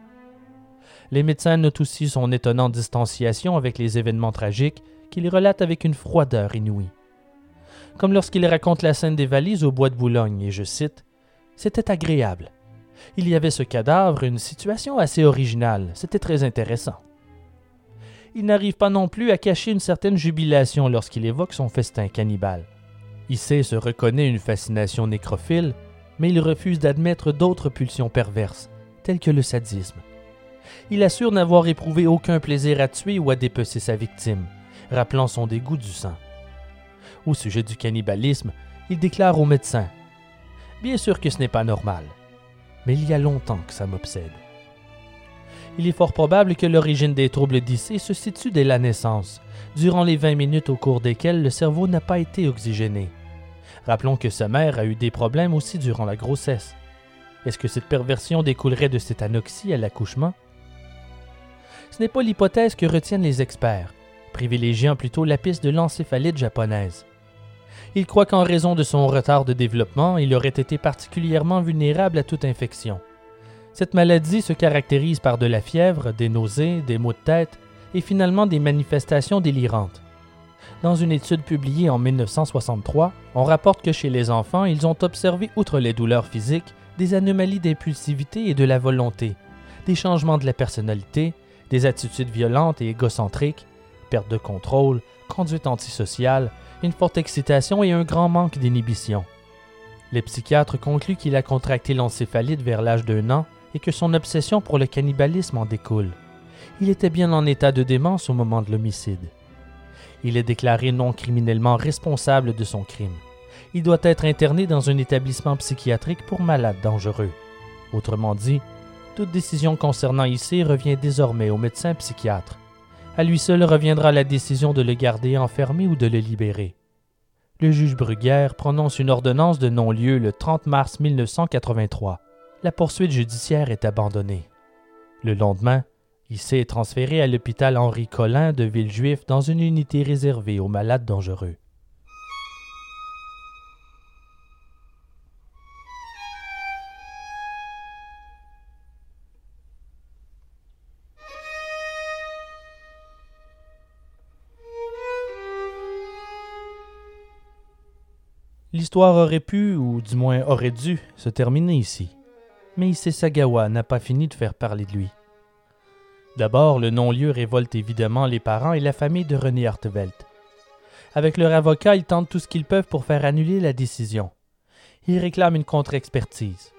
Les médecins notent aussi son étonnante distanciation avec les événements tragiques qu'il relate avec une froideur inouïe. Comme lorsqu'il raconte la scène des valises au bois de Boulogne, et je cite C'était agréable. Il y avait ce cadavre, une situation assez originale, c'était très intéressant. Il n'arrive pas non plus à cacher une certaine jubilation lorsqu'il évoque son festin cannibale. sait se reconnaît une fascination nécrophile, mais il refuse d'admettre d'autres pulsions perverses, telles que le sadisme. Il assure n'avoir éprouvé aucun plaisir à tuer ou à dépecer sa victime, rappelant son dégoût du sang. Au sujet du cannibalisme, il déclare au médecin Bien sûr que ce n'est pas normal, mais il y a longtemps que ça m'obsède. Il est fort probable que l'origine des troubles d'Issée se situe dès la naissance, durant les 20 minutes au cours desquelles le cerveau n'a pas été oxygéné. Rappelons que sa mère a eu des problèmes aussi durant la grossesse. Est-ce que cette perversion découlerait de cette anoxie à l'accouchement? Ce n'est pas l'hypothèse que retiennent les experts, privilégiant plutôt la piste de l'encéphalite japonaise. Ils croient qu'en raison de son retard de développement, il aurait été particulièrement vulnérable à toute infection. Cette maladie se caractérise par de la fièvre, des nausées, des maux de tête et finalement des manifestations délirantes. Dans une étude publiée en 1963, on rapporte que chez les enfants, ils ont observé, outre les douleurs physiques, des anomalies d'impulsivité et de la volonté, des changements de la personnalité, des attitudes violentes et égocentriques, perte de contrôle, conduite antisociale, une forte excitation et un grand manque d'inhibition. Les psychiatres concluent qu'il a contracté l'encéphalite vers l'âge d'un an et que son obsession pour le cannibalisme en découle. Il était bien en état de démence au moment de l'homicide. Il est déclaré non criminellement responsable de son crime. Il doit être interné dans un établissement psychiatrique pour malades dangereux. Autrement dit, toute décision concernant ici revient désormais au médecin psychiatre. À lui seul reviendra la décision de le garder enfermé ou de le libérer. Le juge Bruguère prononce une ordonnance de non-lieu le 30 mars 1983. La poursuite judiciaire est abandonnée. Le lendemain, Issé est transféré à l'hôpital Henri Collin de Villejuif dans une unité réservée aux malades dangereux. L'histoire aurait pu, ou du moins aurait dû, se terminer ici. Mais Sagawa n'a pas fini de faire parler de lui. D'abord, le non-lieu révolte évidemment les parents et la famille de René Hartevelt. Avec leur avocat, ils tentent tout ce qu'ils peuvent pour faire annuler la décision. Ils réclament une contre-expertise.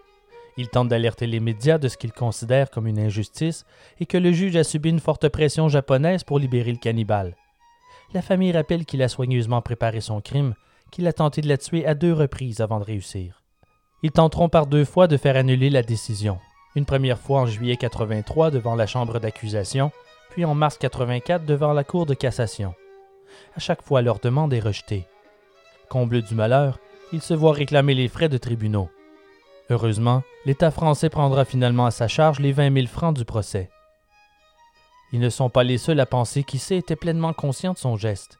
Ils tentent d'alerter les médias de ce qu'ils considèrent comme une injustice et que le juge a subi une forte pression japonaise pour libérer le cannibale. La famille rappelle qu'il a soigneusement préparé son crime qu'il a tenté de la tuer à deux reprises avant de réussir. Ils tenteront par deux fois de faire annuler la décision. Une première fois en juillet 83 devant la chambre d'accusation, puis en mars 84 devant la cour de cassation. À chaque fois, leur demande est rejetée. Comble du malheur, ils se voient réclamer les frais de tribunaux. Heureusement, l'État français prendra finalement à sa charge les 20 000 francs du procès. Ils ne sont pas les seuls à penser qu'Issé était pleinement conscient de son geste.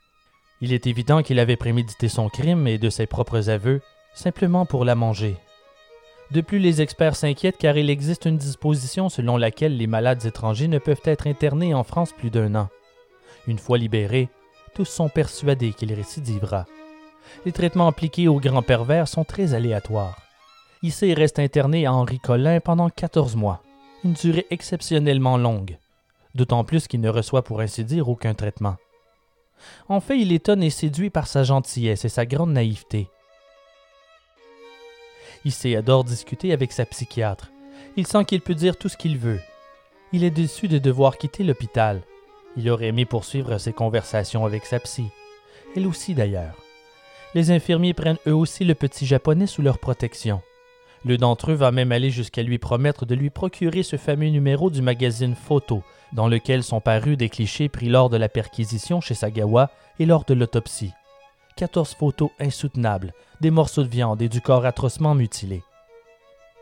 Il est évident qu'il avait prémédité son crime et de ses propres aveux, simplement pour la manger. De plus, les experts s'inquiètent car il existe une disposition selon laquelle les malades étrangers ne peuvent être internés en France plus d'un an. Une fois libérés, tous sont persuadés qu'il récidivera. Les traitements appliqués aux grands pervers sont très aléatoires. Issei reste interné à Henri Collin pendant 14 mois, une durée exceptionnellement longue, d'autant plus qu'il ne reçoit pour ainsi dire aucun traitement. En fait, il étonne et séduit par sa gentillesse et sa grande naïveté. Il adore discuter avec sa psychiatre. Il sent qu'il peut dire tout ce qu'il veut. Il est déçu de devoir quitter l'hôpital. Il aurait aimé poursuivre ses conversations avec sa psy. Elle aussi d'ailleurs. Les infirmiers prennent eux aussi le petit japonais sous leur protection. L'un d'entre eux va même aller jusqu'à lui promettre de lui procurer ce fameux numéro du magazine Photo, dans lequel sont parus des clichés pris lors de la perquisition chez Sagawa et lors de l'autopsie. 14 photos insoutenables, des morceaux de viande et du corps atrocement mutilé.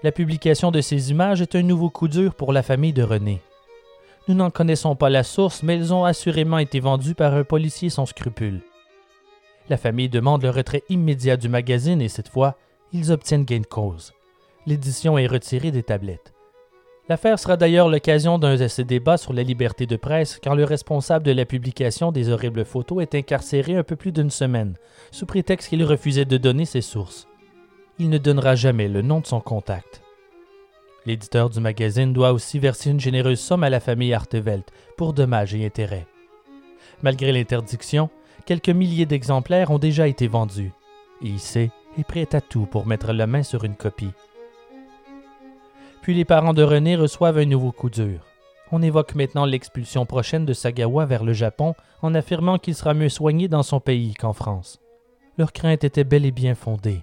La publication de ces images est un nouveau coup dur pour la famille de René. Nous n'en connaissons pas la source, mais elles ont assurément été vendues par un policier sans scrupules. La famille demande le retrait immédiat du magazine et cette fois, ils obtiennent gain de cause. L'édition est retirée des tablettes. L'affaire sera d'ailleurs l'occasion d'un essai débat sur la liberté de presse quand le responsable de la publication des horribles photos est incarcéré un peu plus d'une semaine, sous prétexte qu'il refusait de donner ses sources. Il ne donnera jamais le nom de son contact. L'éditeur du magazine doit aussi verser une généreuse somme à la famille Artevelt pour dommages et intérêts. Malgré l'interdiction, quelques milliers d'exemplaires ont déjà été vendus, et IC est prêt à tout pour mettre la main sur une copie. Puis les parents de René reçoivent un nouveau coup dur. On évoque maintenant l'expulsion prochaine de Sagawa vers le Japon en affirmant qu'il sera mieux soigné dans son pays qu'en France. Leur crainte était bel et bien fondée.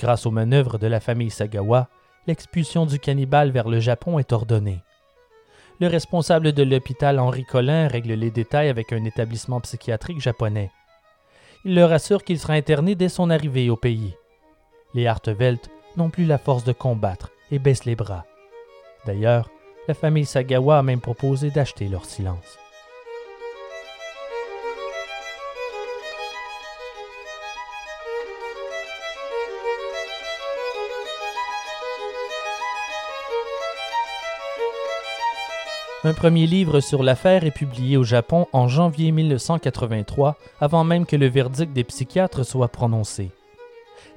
Grâce aux manœuvres de la famille Sagawa, l'expulsion du cannibale vers le Japon est ordonnée. Le responsable de l'hôpital Henri Collin règle les détails avec un établissement psychiatrique japonais. Il leur assure qu'il sera interné dès son arrivée au pays. Les Hartevelt n'ont plus la force de combattre et baissent les bras. D'ailleurs, la famille Sagawa a même proposé d'acheter leur silence. Un premier livre sur l'affaire est publié au Japon en janvier 1983, avant même que le verdict des psychiatres soit prononcé.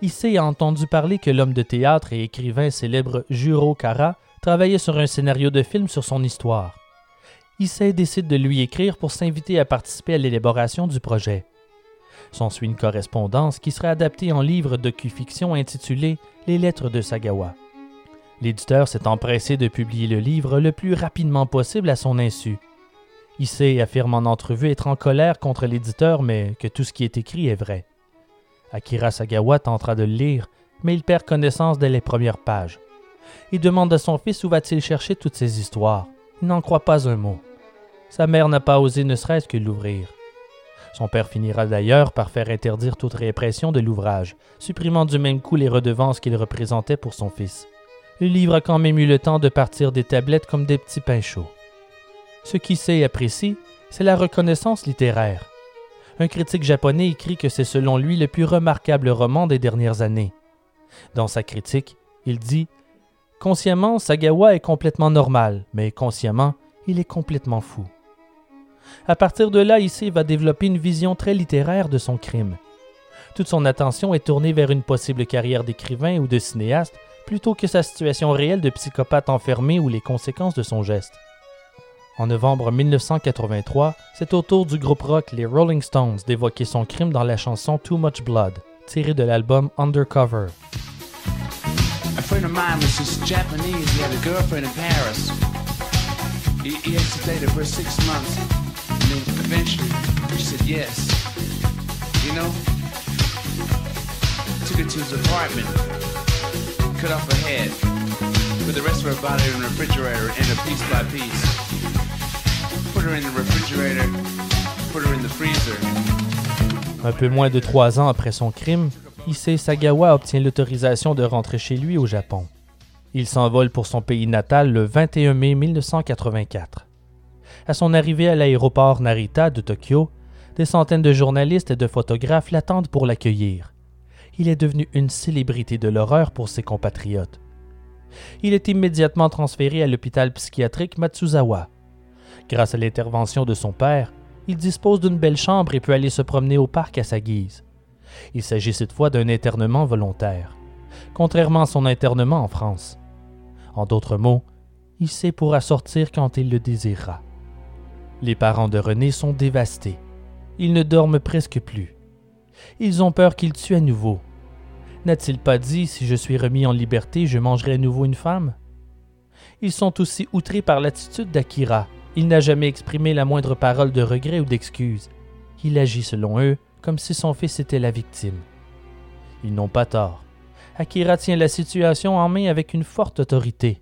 Issei a entendu parler que l'homme de théâtre et écrivain célèbre Juro Kara travaillait sur un scénario de film sur son histoire. Issei décide de lui écrire pour s'inviter à participer à l'élaboration du projet. S'ensuit une correspondance qui sera adaptée en livre docu-fiction intitulé Les lettres de Sagawa. L'éditeur s'est empressé de publier le livre le plus rapidement possible à son insu. Issei affirme en entrevue être en colère contre l'éditeur, mais que tout ce qui est écrit est vrai. Akira Sagawa tentera de le lire, mais il perd connaissance dès les premières pages. Il demande à son fils où va-t-il chercher toutes ces histoires. Il n'en croit pas un mot. Sa mère n'a pas osé ne serait-ce que l'ouvrir. Son père finira d'ailleurs par faire interdire toute répression de l'ouvrage, supprimant du même coup les redevances qu'il représentait pour son fils. Le livre a quand même eu le temps de partir des tablettes comme des petits pains chauds. Ce qui sait apprécie, c'est la reconnaissance littéraire. Un critique japonais écrit que c'est selon lui le plus remarquable roman des dernières années. Dans sa critique, il dit Consciemment, Sagawa est complètement normal, mais consciemment, il est complètement fou. À partir de là, Issei va développer une vision très littéraire de son crime. Toute son attention est tournée vers une possible carrière d'écrivain ou de cinéaste plutôt que sa situation réelle de psychopathe enfermé ou les conséquences de son geste. En novembre 1983, c'est au tour du groupe rock les Rolling Stones d'évoquer son crime dans la chanson Too Much Blood, tirée de l'album Undercover. A friend of mine was this Japanese. He had a girlfriend in Paris. He, he had to date her for six months. And then eventually, she said yes. You know? Took her to his apartment. Cut off her head. The rest of her body in the refrigerator a piece by piece. Put her in the refrigerator. Put her in the freezer. Un peu moins de trois ans après son crime, Issei Sagawa obtient l'autorisation de rentrer chez lui au Japon. Il s'envole pour son pays natal le 21 mai 1984. À son arrivée à l'aéroport Narita de Tokyo, des centaines de journalistes et de photographes l'attendent pour l'accueillir. Il est devenu une célébrité de l'horreur pour ses compatriotes. Il est immédiatement transféré à l'hôpital psychiatrique Matsuzawa. Grâce à l'intervention de son père, il dispose d'une belle chambre et peut aller se promener au parc à sa guise. Il s'agit cette fois d'un internement volontaire, contrairement à son internement en France. En d'autres mots, il sait pourra sortir quand il le désirera. Les parents de René sont dévastés. Ils ne dorment presque plus. Ils ont peur qu'il tue à nouveau. N'a-t-il pas dit si je suis remis en liberté, je mangerai à nouveau une femme? Ils sont aussi outrés par l'attitude d'Akira. Il n'a jamais exprimé la moindre parole de regret ou d'excuse. Il agit selon eux comme si son fils était la victime. Ils n'ont pas tort. Akira tient la situation en main avec une forte autorité.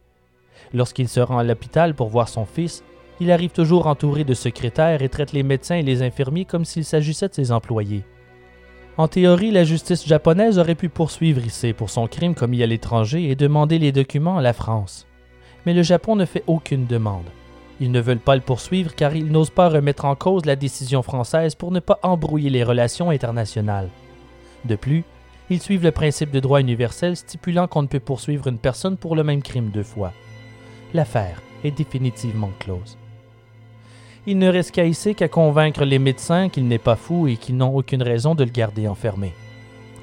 Lorsqu'il se rend à l'hôpital pour voir son fils, il arrive toujours entouré de secrétaires et traite les médecins et les infirmiers comme s'il s'agissait de ses employés. En théorie, la justice japonaise aurait pu poursuivre Issei pour son crime commis à l'étranger et demander les documents à la France. Mais le Japon ne fait aucune demande. Ils ne veulent pas le poursuivre car ils n'osent pas remettre en cause la décision française pour ne pas embrouiller les relations internationales. De plus, ils suivent le principe de droit universel stipulant qu'on ne peut poursuivre une personne pour le même crime deux fois. L'affaire est définitivement close. Il ne reste qu'à ici qu'à convaincre les médecins qu'il n'est pas fou et qu'ils n'ont aucune raison de le garder enfermé.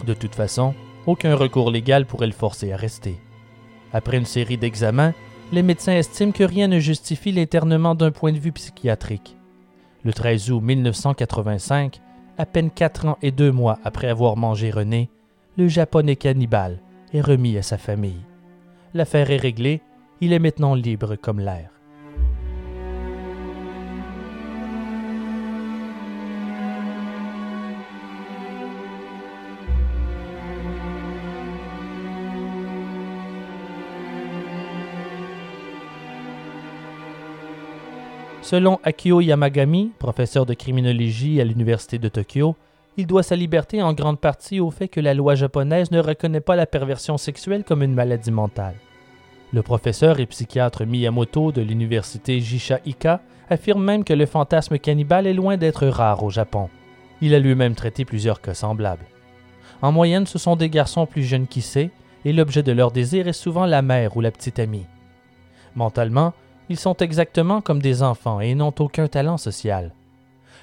De toute façon, aucun recours légal pourrait le forcer à rester. Après une série d'examens, les médecins estiment que rien ne justifie l'internement d'un point de vue psychiatrique. Le 13 août 1985, à peine quatre ans et deux mois après avoir mangé René, le japonais cannibale est remis à sa famille. L'affaire est réglée, il est maintenant libre comme l'air. Selon Akio Yamagami, professeur de criminologie à l'Université de Tokyo, il doit sa liberté en grande partie au fait que la loi japonaise ne reconnaît pas la perversion sexuelle comme une maladie mentale. Le professeur et psychiatre Miyamoto de l'université Jisha Ika affirme même que le fantasme cannibale est loin d'être rare au Japon. Il a lui-même traité plusieurs cas semblables. En moyenne, ce sont des garçons plus jeunes qui sait, et l'objet de leur désir est souvent la mère ou la petite amie. Mentalement, ils sont exactement comme des enfants et n'ont aucun talent social.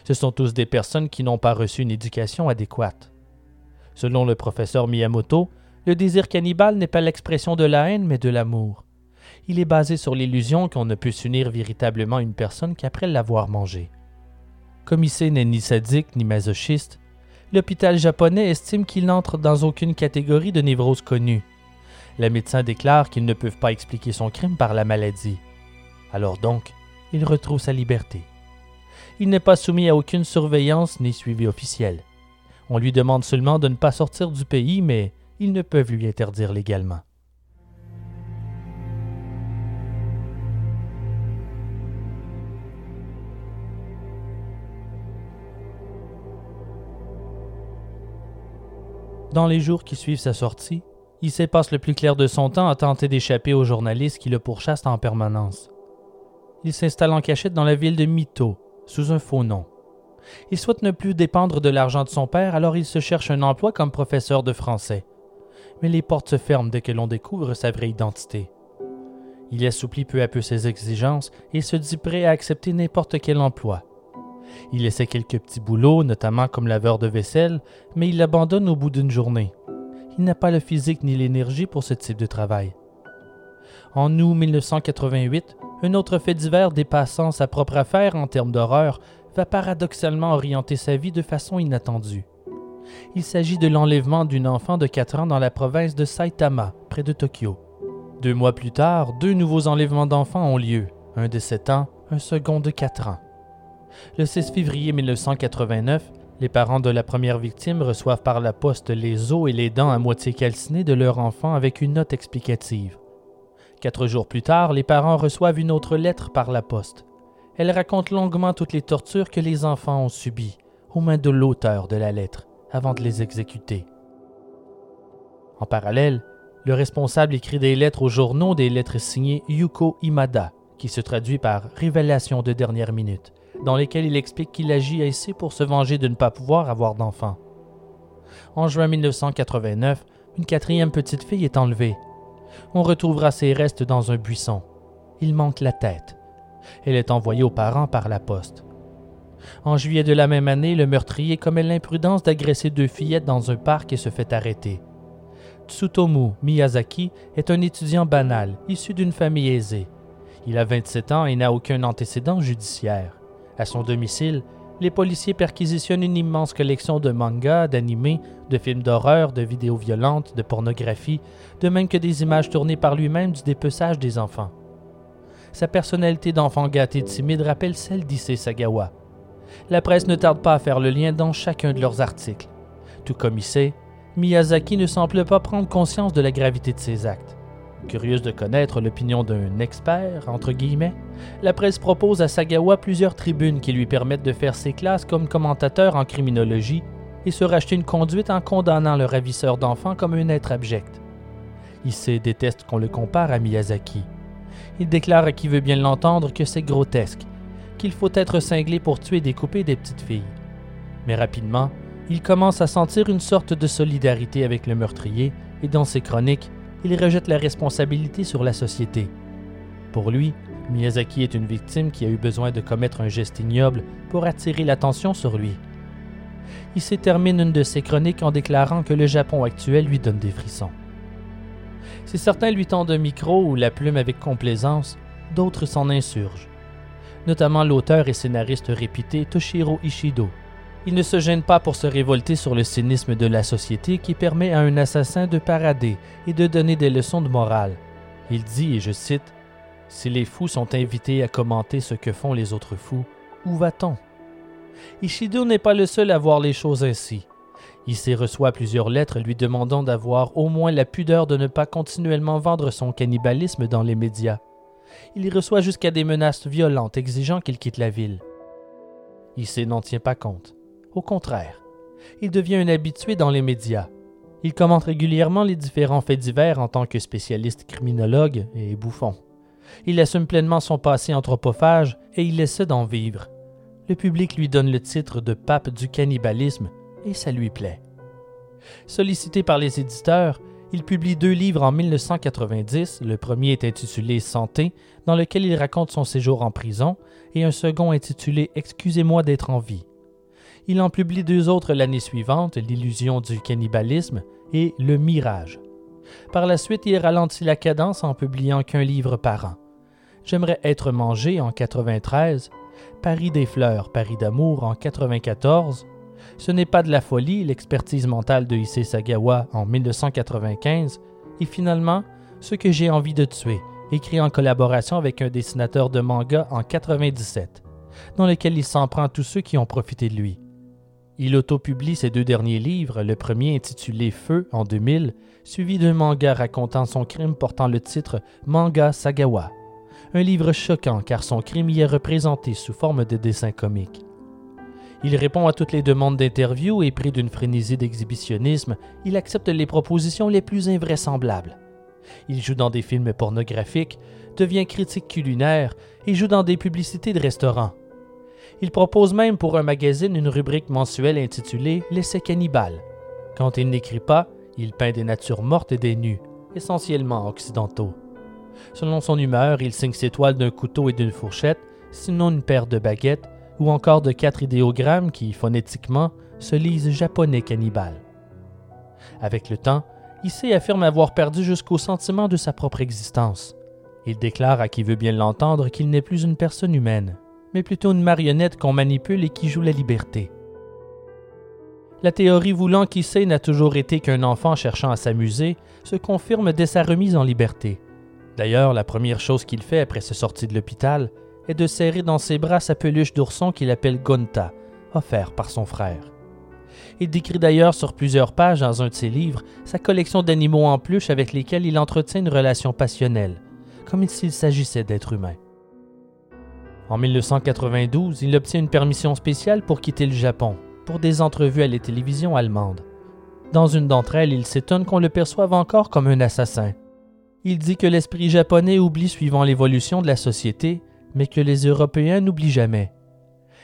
Ce sont tous des personnes qui n'ont pas reçu une éducation adéquate. Selon le professeur Miyamoto, le désir cannibale n'est pas l'expression de la haine mais de l'amour. Il est basé sur l'illusion qu'on ne peut s'unir véritablement une personne qu'après l'avoir mangée. Comme Issei n'est ni sadique ni masochiste, l'hôpital japonais estime qu'il n'entre dans aucune catégorie de névrose connue. Les médecins déclarent qu'ils ne peuvent pas expliquer son crime par la maladie. Alors donc, il retrouve sa liberté. Il n'est pas soumis à aucune surveillance ni suivi officiel. On lui demande seulement de ne pas sortir du pays, mais ils ne peuvent lui interdire légalement. Dans les jours qui suivent sa sortie, il passe le plus clair de son temps à tenter d'échapper aux journalistes qui le pourchassent en permanence il s'installe en cachette dans la ville de Mito, sous un faux nom. Il souhaite ne plus dépendre de l'argent de son père, alors il se cherche un emploi comme professeur de français. Mais les portes se ferment dès que l'on découvre sa vraie identité. Il assouplit peu à peu ses exigences et se dit prêt à accepter n'importe quel emploi. Il essaie quelques petits boulots, notamment comme laveur de vaisselle, mais il l'abandonne au bout d'une journée. Il n'a pas le physique ni l'énergie pour ce type de travail. En août 1988, un autre fait divers dépassant sa propre affaire en termes d'horreur va paradoxalement orienter sa vie de façon inattendue. Il s'agit de l'enlèvement d'une enfant de 4 ans dans la province de Saitama, près de Tokyo. Deux mois plus tard, deux nouveaux enlèvements d'enfants ont lieu, un de 7 ans, un second de 4 ans. Le 6 février 1989, les parents de la première victime reçoivent par la poste les os et les dents à moitié calcinées de leur enfant avec une note explicative. Quatre jours plus tard, les parents reçoivent une autre lettre par la poste. Elle raconte longuement toutes les tortures que les enfants ont subies aux mains de l'auteur de la lettre avant de les exécuter. En parallèle, le responsable écrit des lettres aux journaux, des lettres signées Yuko Imada, qui se traduit par révélation de dernière minute, dans lesquelles il explique qu'il agit ainsi pour se venger de ne pas pouvoir avoir d'enfants. En juin 1989, une quatrième petite fille est enlevée on retrouvera ses restes dans un buisson. Il manque la tête. Elle est envoyée aux parents par la poste. En juillet de la même année, le meurtrier commet l'imprudence d'agresser deux fillettes dans un parc et se fait arrêter. Tsutomu Miyazaki est un étudiant banal, issu d'une famille aisée. Il a 27 ans et n'a aucun antécédent judiciaire. À son domicile, les policiers perquisitionnent une immense collection de mangas, d'animés, de films d'horreur, de vidéos violentes, de pornographie, de même que des images tournées par lui-même du dépeçage des enfants. Sa personnalité d'enfant gâté timide rappelle celle d'Issei Sagawa. La presse ne tarde pas à faire le lien dans chacun de leurs articles. Tout comme Issei, Miyazaki ne semble pas prendre conscience de la gravité de ses actes. Curieuse de connaître l'opinion d'un expert, entre guillemets, la presse propose à Sagawa plusieurs tribunes qui lui permettent de faire ses classes comme commentateur en criminologie et se racheter une conduite en condamnant le ravisseur d'enfants comme un être abject. Issei déteste qu'on le compare à Miyazaki. Il déclare à qui veut bien l'entendre que c'est grotesque, qu'il faut être cinglé pour tuer et découper des petites filles. Mais rapidement, il commence à sentir une sorte de solidarité avec le meurtrier et dans ses chroniques, il rejette la responsabilité sur la société. Pour lui, Miyazaki est une victime qui a eu besoin de commettre un geste ignoble pour attirer l'attention sur lui. Il termine une de ses chroniques en déclarant que le Japon actuel lui donne des frissons. Si certains lui tendent un micro ou la plume avec complaisance, d'autres s'en insurgent, notamment l'auteur et scénariste réputé Toshiro Ishido. Il ne se gêne pas pour se révolter sur le cynisme de la société qui permet à un assassin de parader et de donner des leçons de morale. Il dit, et je cite, Si les fous sont invités à commenter ce que font les autres fous, où va-t-on? Ishido n'est pas le seul à voir les choses ainsi. Il reçoit plusieurs lettres lui demandant d'avoir au moins la pudeur de ne pas continuellement vendre son cannibalisme dans les médias. Il y reçoit jusqu'à des menaces violentes exigeant qu'il quitte la ville. Issei n'en tient pas compte. Au contraire, il devient un habitué dans les médias. Il commente régulièrement les différents faits divers en tant que spécialiste criminologue et bouffon. Il assume pleinement son passé anthropophage et il essaie d'en vivre. Le public lui donne le titre de pape du cannibalisme et ça lui plaît. Sollicité par les éditeurs, il publie deux livres en 1990. Le premier est intitulé Santé, dans lequel il raconte son séjour en prison, et un second intitulé Excusez-moi d'être en vie. Il en publie deux autres l'année suivante, L'illusion du cannibalisme et Le mirage. Par la suite, il ralentit la cadence en publiant qu'un livre par an. J'aimerais être mangé en 93, Paris des fleurs, Paris d'amour en 94, ce n'est pas de la folie, l'expertise mentale de Issei Sagawa en 1995, et finalement, Ce que j'ai envie de tuer, écrit en collaboration avec un dessinateur de manga en 97, dans lequel il s'en prend tous ceux qui ont profité de lui. Il autopublie ses deux derniers livres, le premier intitulé Feu en 2000, suivi d'un manga racontant son crime portant le titre Manga Sagawa. Un livre choquant car son crime y est représenté sous forme de dessins comiques. Il répond à toutes les demandes d'interview et pris d'une frénésie d'exhibitionnisme, il accepte les propositions les plus invraisemblables. Il joue dans des films pornographiques, devient critique culinaire et joue dans des publicités de restaurants. Il propose même pour un magazine une rubrique mensuelle intitulée L'essai cannibale. Quand il n'écrit pas, il peint des natures mortes et des nus, essentiellement occidentaux. Selon son humeur, il signe ses toiles d'un couteau et d'une fourchette, sinon une paire de baguettes, ou encore de quatre idéogrammes qui, phonétiquement, se lisent japonais cannibale. Avec le temps, Issei affirme avoir perdu jusqu'au sentiment de sa propre existence. Il déclare à qui veut bien l'entendre qu'il n'est plus une personne humaine, mais plutôt une marionnette qu'on manipule et qui joue la liberté. La théorie voulant qu'Issei n'a toujours été qu'un enfant cherchant à s'amuser se confirme dès sa remise en liberté. D'ailleurs, la première chose qu'il fait après sa sortie de l'hôpital est de serrer dans ses bras sa peluche d'ourson qu'il appelle Gonta, offert par son frère. Il décrit d'ailleurs sur plusieurs pages dans un de ses livres sa collection d'animaux en peluche avec lesquels il entretient une relation passionnelle, comme s'il s'agissait d'êtres humains. En 1992, il obtient une permission spéciale pour quitter le Japon, pour des entrevues à la télévision allemande. Dans une d'entre elles, il s'étonne qu'on le perçoive encore comme un assassin. Il dit que l'esprit japonais oublie suivant l'évolution de la société mais que les Européens n'oublient jamais.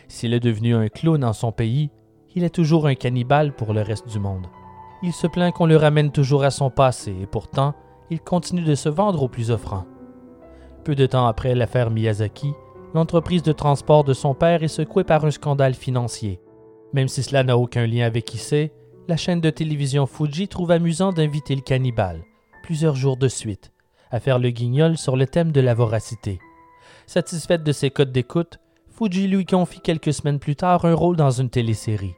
S'il est devenu un clown dans son pays, il est toujours un cannibale pour le reste du monde. Il se plaint qu'on le ramène toujours à son passé et pourtant, il continue de se vendre aux plus offrants. Peu de temps après l'affaire Miyazaki, l'entreprise de transport de son père est secouée par un scandale financier. Même si cela n'a aucun lien avec Issei, la chaîne de télévision Fuji trouve amusant d'inviter le cannibale, plusieurs jours de suite, à faire le guignol sur le thème de la voracité. Satisfaite de ses codes d'écoute, Fuji lui confie quelques semaines plus tard un rôle dans une télésérie.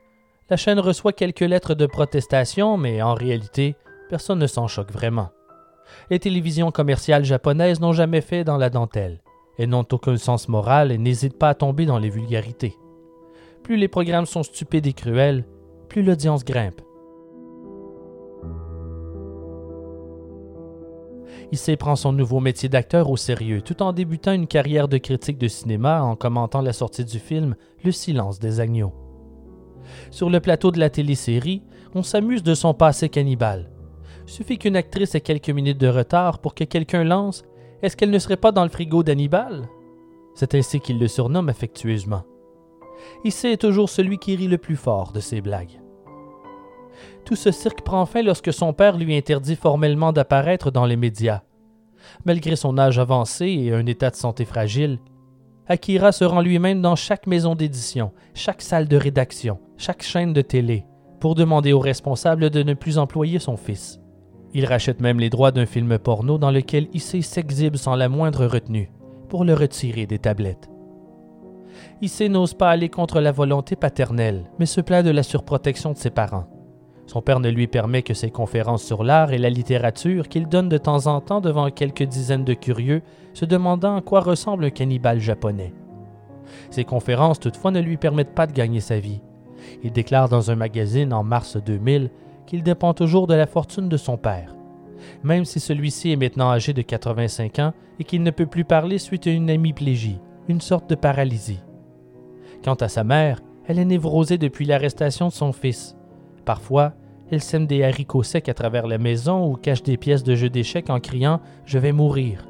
La chaîne reçoit quelques lettres de protestation, mais en réalité, personne ne s'en choque vraiment. Les télévisions commerciales japonaises n'ont jamais fait dans la dentelle. Elles n'ont aucun sens moral et n'hésitent pas à tomber dans les vulgarités. Plus les programmes sont stupides et cruels, plus l'audience grimpe. Issei prend son nouveau métier d'acteur au sérieux tout en débutant une carrière de critique de cinéma en commentant la sortie du film Le silence des agneaux. Sur le plateau de la télésérie, on s'amuse de son passé cannibale. Suffit qu'une actrice ait quelques minutes de retard pour que quelqu'un lance est-ce qu'elle ne serait pas dans le frigo d'Hannibal? C'est ainsi qu'il le surnomme affectueusement. Issei est toujours celui qui rit le plus fort de ses blagues. Tout ce cirque prend fin lorsque son père lui interdit formellement d'apparaître dans les médias. Malgré son âge avancé et un état de santé fragile, Akira se rend lui-même dans chaque maison d'édition, chaque salle de rédaction, chaque chaîne de télé, pour demander aux responsables de ne plus employer son fils. Il rachète même les droits d'un film porno dans lequel Issei s'exhibe sans la moindre retenue, pour le retirer des tablettes. Issei n'ose pas aller contre la volonté paternelle, mais se plaint de la surprotection de ses parents. Son père ne lui permet que ses conférences sur l'art et la littérature qu'il donne de temps en temps devant quelques dizaines de curieux, se demandant à quoi ressemble un cannibale japonais. Ces conférences toutefois ne lui permettent pas de gagner sa vie. Il déclare dans un magazine en mars 2000 qu'il dépend toujours de la fortune de son père. Même si celui-ci est maintenant âgé de 85 ans et qu'il ne peut plus parler suite à une hémiplégie, une sorte de paralysie. Quant à sa mère, elle est névrosée depuis l'arrestation de son fils. Parfois, elle sème des haricots secs à travers la maison ou cache des pièces de jeu d'échecs en criant Je vais mourir.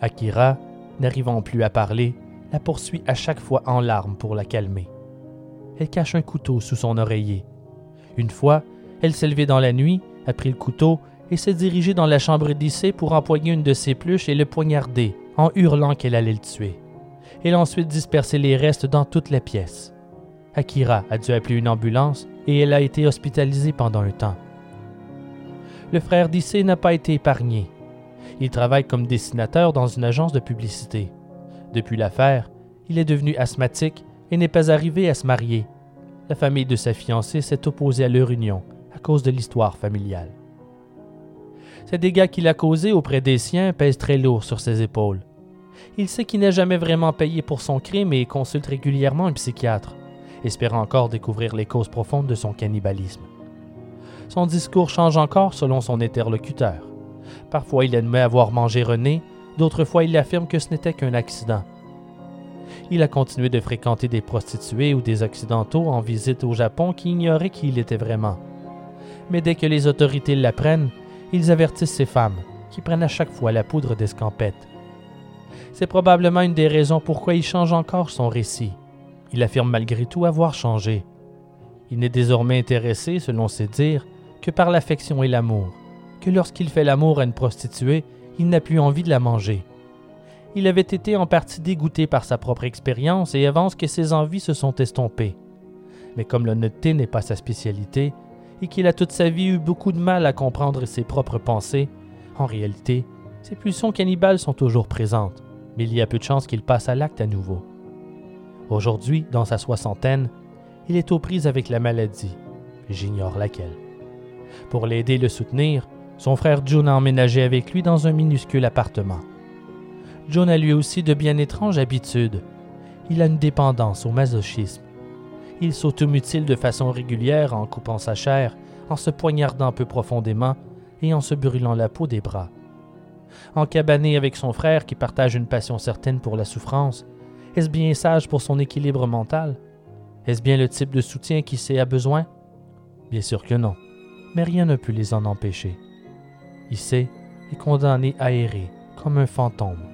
Akira, n'arrivant plus à parler, la poursuit à chaque fois en larmes pour la calmer. Elle cache un couteau sous son oreiller. Une fois, elle s'est levée dans la nuit, a pris le couteau et s'est dirigée dans la chambre d'Issée pour empoigner une de ses pluches et le poignarder, en hurlant qu'elle allait le tuer. Elle a ensuite dispersé les restes dans toute la pièce. Akira a dû appeler une ambulance et elle a été hospitalisée pendant un temps. Le frère d'Issée n'a pas été épargné. Il travaille comme dessinateur dans une agence de publicité. Depuis l'affaire, il est devenu asthmatique et n'est pas arrivé à se marier. La famille de sa fiancée s'est opposée à leur union à cause de l'histoire familiale. Ces dégâts qu'il a causés auprès des siens pèsent très lourd sur ses épaules. Il sait qu'il n'a jamais vraiment payé pour son crime et consulte régulièrement un psychiatre espérant encore découvrir les causes profondes de son cannibalisme. Son discours change encore selon son interlocuteur. Parfois il admet avoir mangé René, d'autres fois il affirme que ce n'était qu'un accident. Il a continué de fréquenter des prostituées ou des occidentaux en visite au Japon qui ignoraient qui il était vraiment. Mais dès que les autorités l'apprennent, ils avertissent ces femmes, qui prennent à chaque fois la poudre d'escampette. C'est probablement une des raisons pourquoi il change encore son récit. Il affirme malgré tout avoir changé. Il n'est désormais intéressé, selon ses dires, que par l'affection et l'amour, que lorsqu'il fait l'amour à une prostituée, il n'a plus envie de la manger. Il avait été en partie dégoûté par sa propre expérience et avance que ses envies se sont estompées. Mais comme l'honnêteté n'est pas sa spécialité, et qu'il a toute sa vie eu beaucoup de mal à comprendre ses propres pensées, en réalité, ses pulsions cannibales sont toujours présentes, mais il y a peu de chances qu'il passe à l'acte à nouveau. Aujourd'hui, dans sa soixantaine, il est aux prises avec la maladie. J'ignore laquelle. Pour l'aider et le soutenir, son frère June a emménagé avec lui dans un minuscule appartement. John a lui aussi de bien étranges habitudes. Il a une dépendance au masochisme. Il s'automutile de façon régulière en coupant sa chair, en se poignardant peu profondément et en se brûlant la peau des bras. Encabané avec son frère qui partage une passion certaine pour la souffrance, est-ce bien sage pour son équilibre mental? Est-ce bien le type de soutien qui a besoin? Bien sûr que non, mais rien ne peut les en empêcher. Issei est condamné à errer comme un fantôme,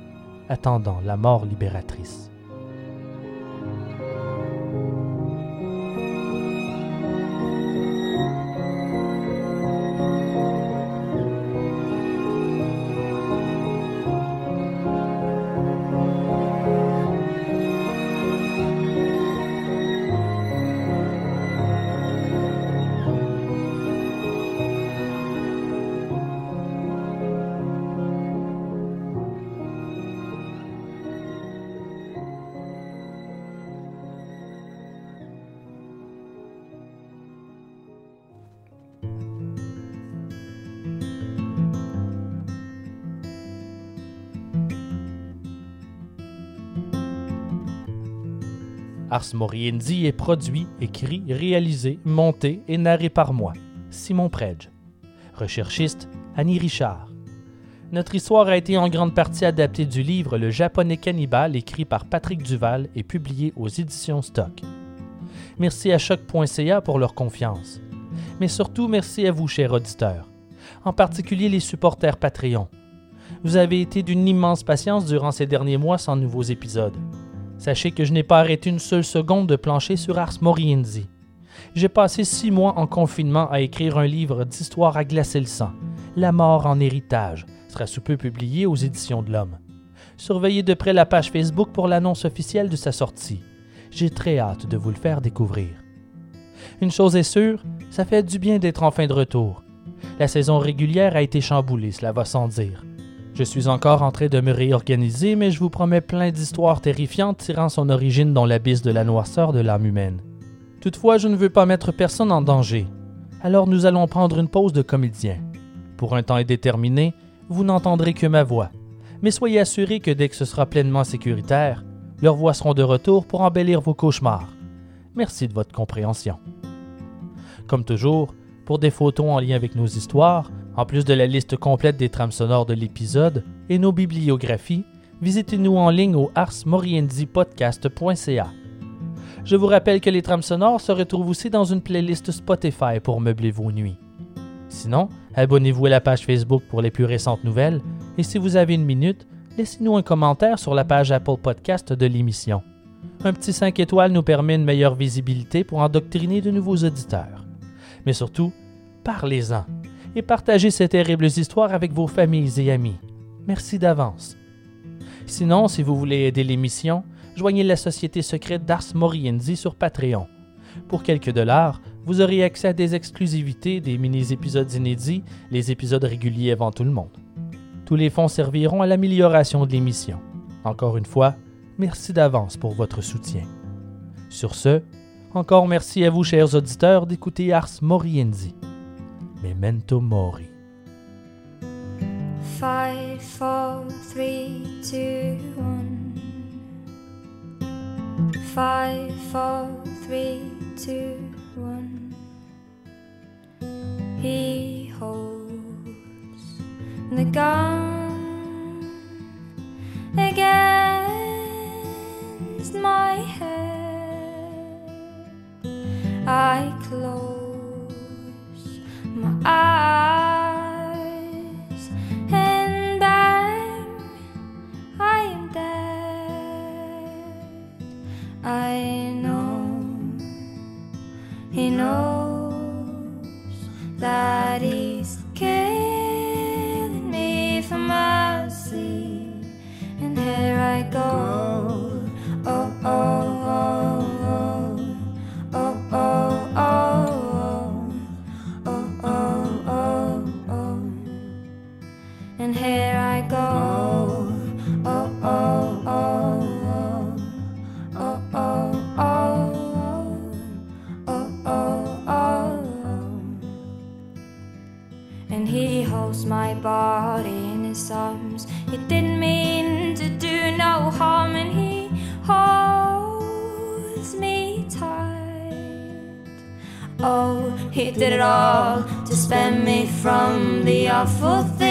attendant la mort libératrice. Ars Moriendi est produit, écrit, réalisé, monté et narré par moi, Simon Predge. Recherchiste, Annie Richard. Notre histoire a été en grande partie adaptée du livre Le japonais cannibale écrit par Patrick Duval et publié aux éditions Stock. Merci à choc.ca pour leur confiance. Mais surtout merci à vous, chers auditeurs, en particulier les supporters Patreon. Vous avez été d'une immense patience durant ces derniers mois sans nouveaux épisodes. Sachez que je n'ai pas arrêté une seule seconde de plancher sur Ars Moriendi. J'ai passé six mois en confinement à écrire un livre d'histoire à glacer le sang, La mort en héritage, sera sous peu publié aux éditions de l'Homme. Surveillez de près la page Facebook pour l'annonce officielle de sa sortie. J'ai très hâte de vous le faire découvrir. Une chose est sûre, ça fait du bien d'être enfin de retour. La saison régulière a été chamboulée, cela va sans dire. Je suis encore en train de me réorganiser, mais je vous promets plein d'histoires terrifiantes tirant son origine dans l'abysse de la noirceur de l'âme humaine. Toutefois, je ne veux pas mettre personne en danger. Alors nous allons prendre une pause de comédien. Pour un temps indéterminé, vous n'entendrez que ma voix. Mais soyez assurés que dès que ce sera pleinement sécuritaire, leurs voix seront de retour pour embellir vos cauchemars. Merci de votre compréhension. Comme toujours, pour des photos en lien avec nos histoires, en plus de la liste complète des trames sonores de l'épisode et nos bibliographies, visitez-nous en ligne au arsmorienzipodcast.ca. Je vous rappelle que les trames sonores se retrouvent aussi dans une playlist Spotify pour meubler vos nuits. Sinon, abonnez-vous à la page Facebook pour les plus récentes nouvelles et si vous avez une minute, laissez-nous un commentaire sur la page Apple Podcast de l'émission. Un petit 5 étoiles nous permet une meilleure visibilité pour endoctriner de nouveaux auditeurs. Mais surtout, parlez-en et partagez ces terribles histoires avec vos familles et amis. Merci d'avance. Sinon, si vous voulez aider l'émission, joignez la société secrète d'Ars Moriendi sur Patreon. Pour quelques dollars, vous aurez accès à des exclusivités, des mini-épisodes inédits, les épisodes réguliers avant tout le monde. Tous les fonds serviront à l'amélioration de l'émission. Encore une fois, merci d'avance pour votre soutien. Sur ce, encore merci à vous, chers auditeurs, d'écouter Ars Moriendi. Memento Mori. Five, four, three, two, one. Five, four, three, two, one. He holds the gun against my head. I close. powerful.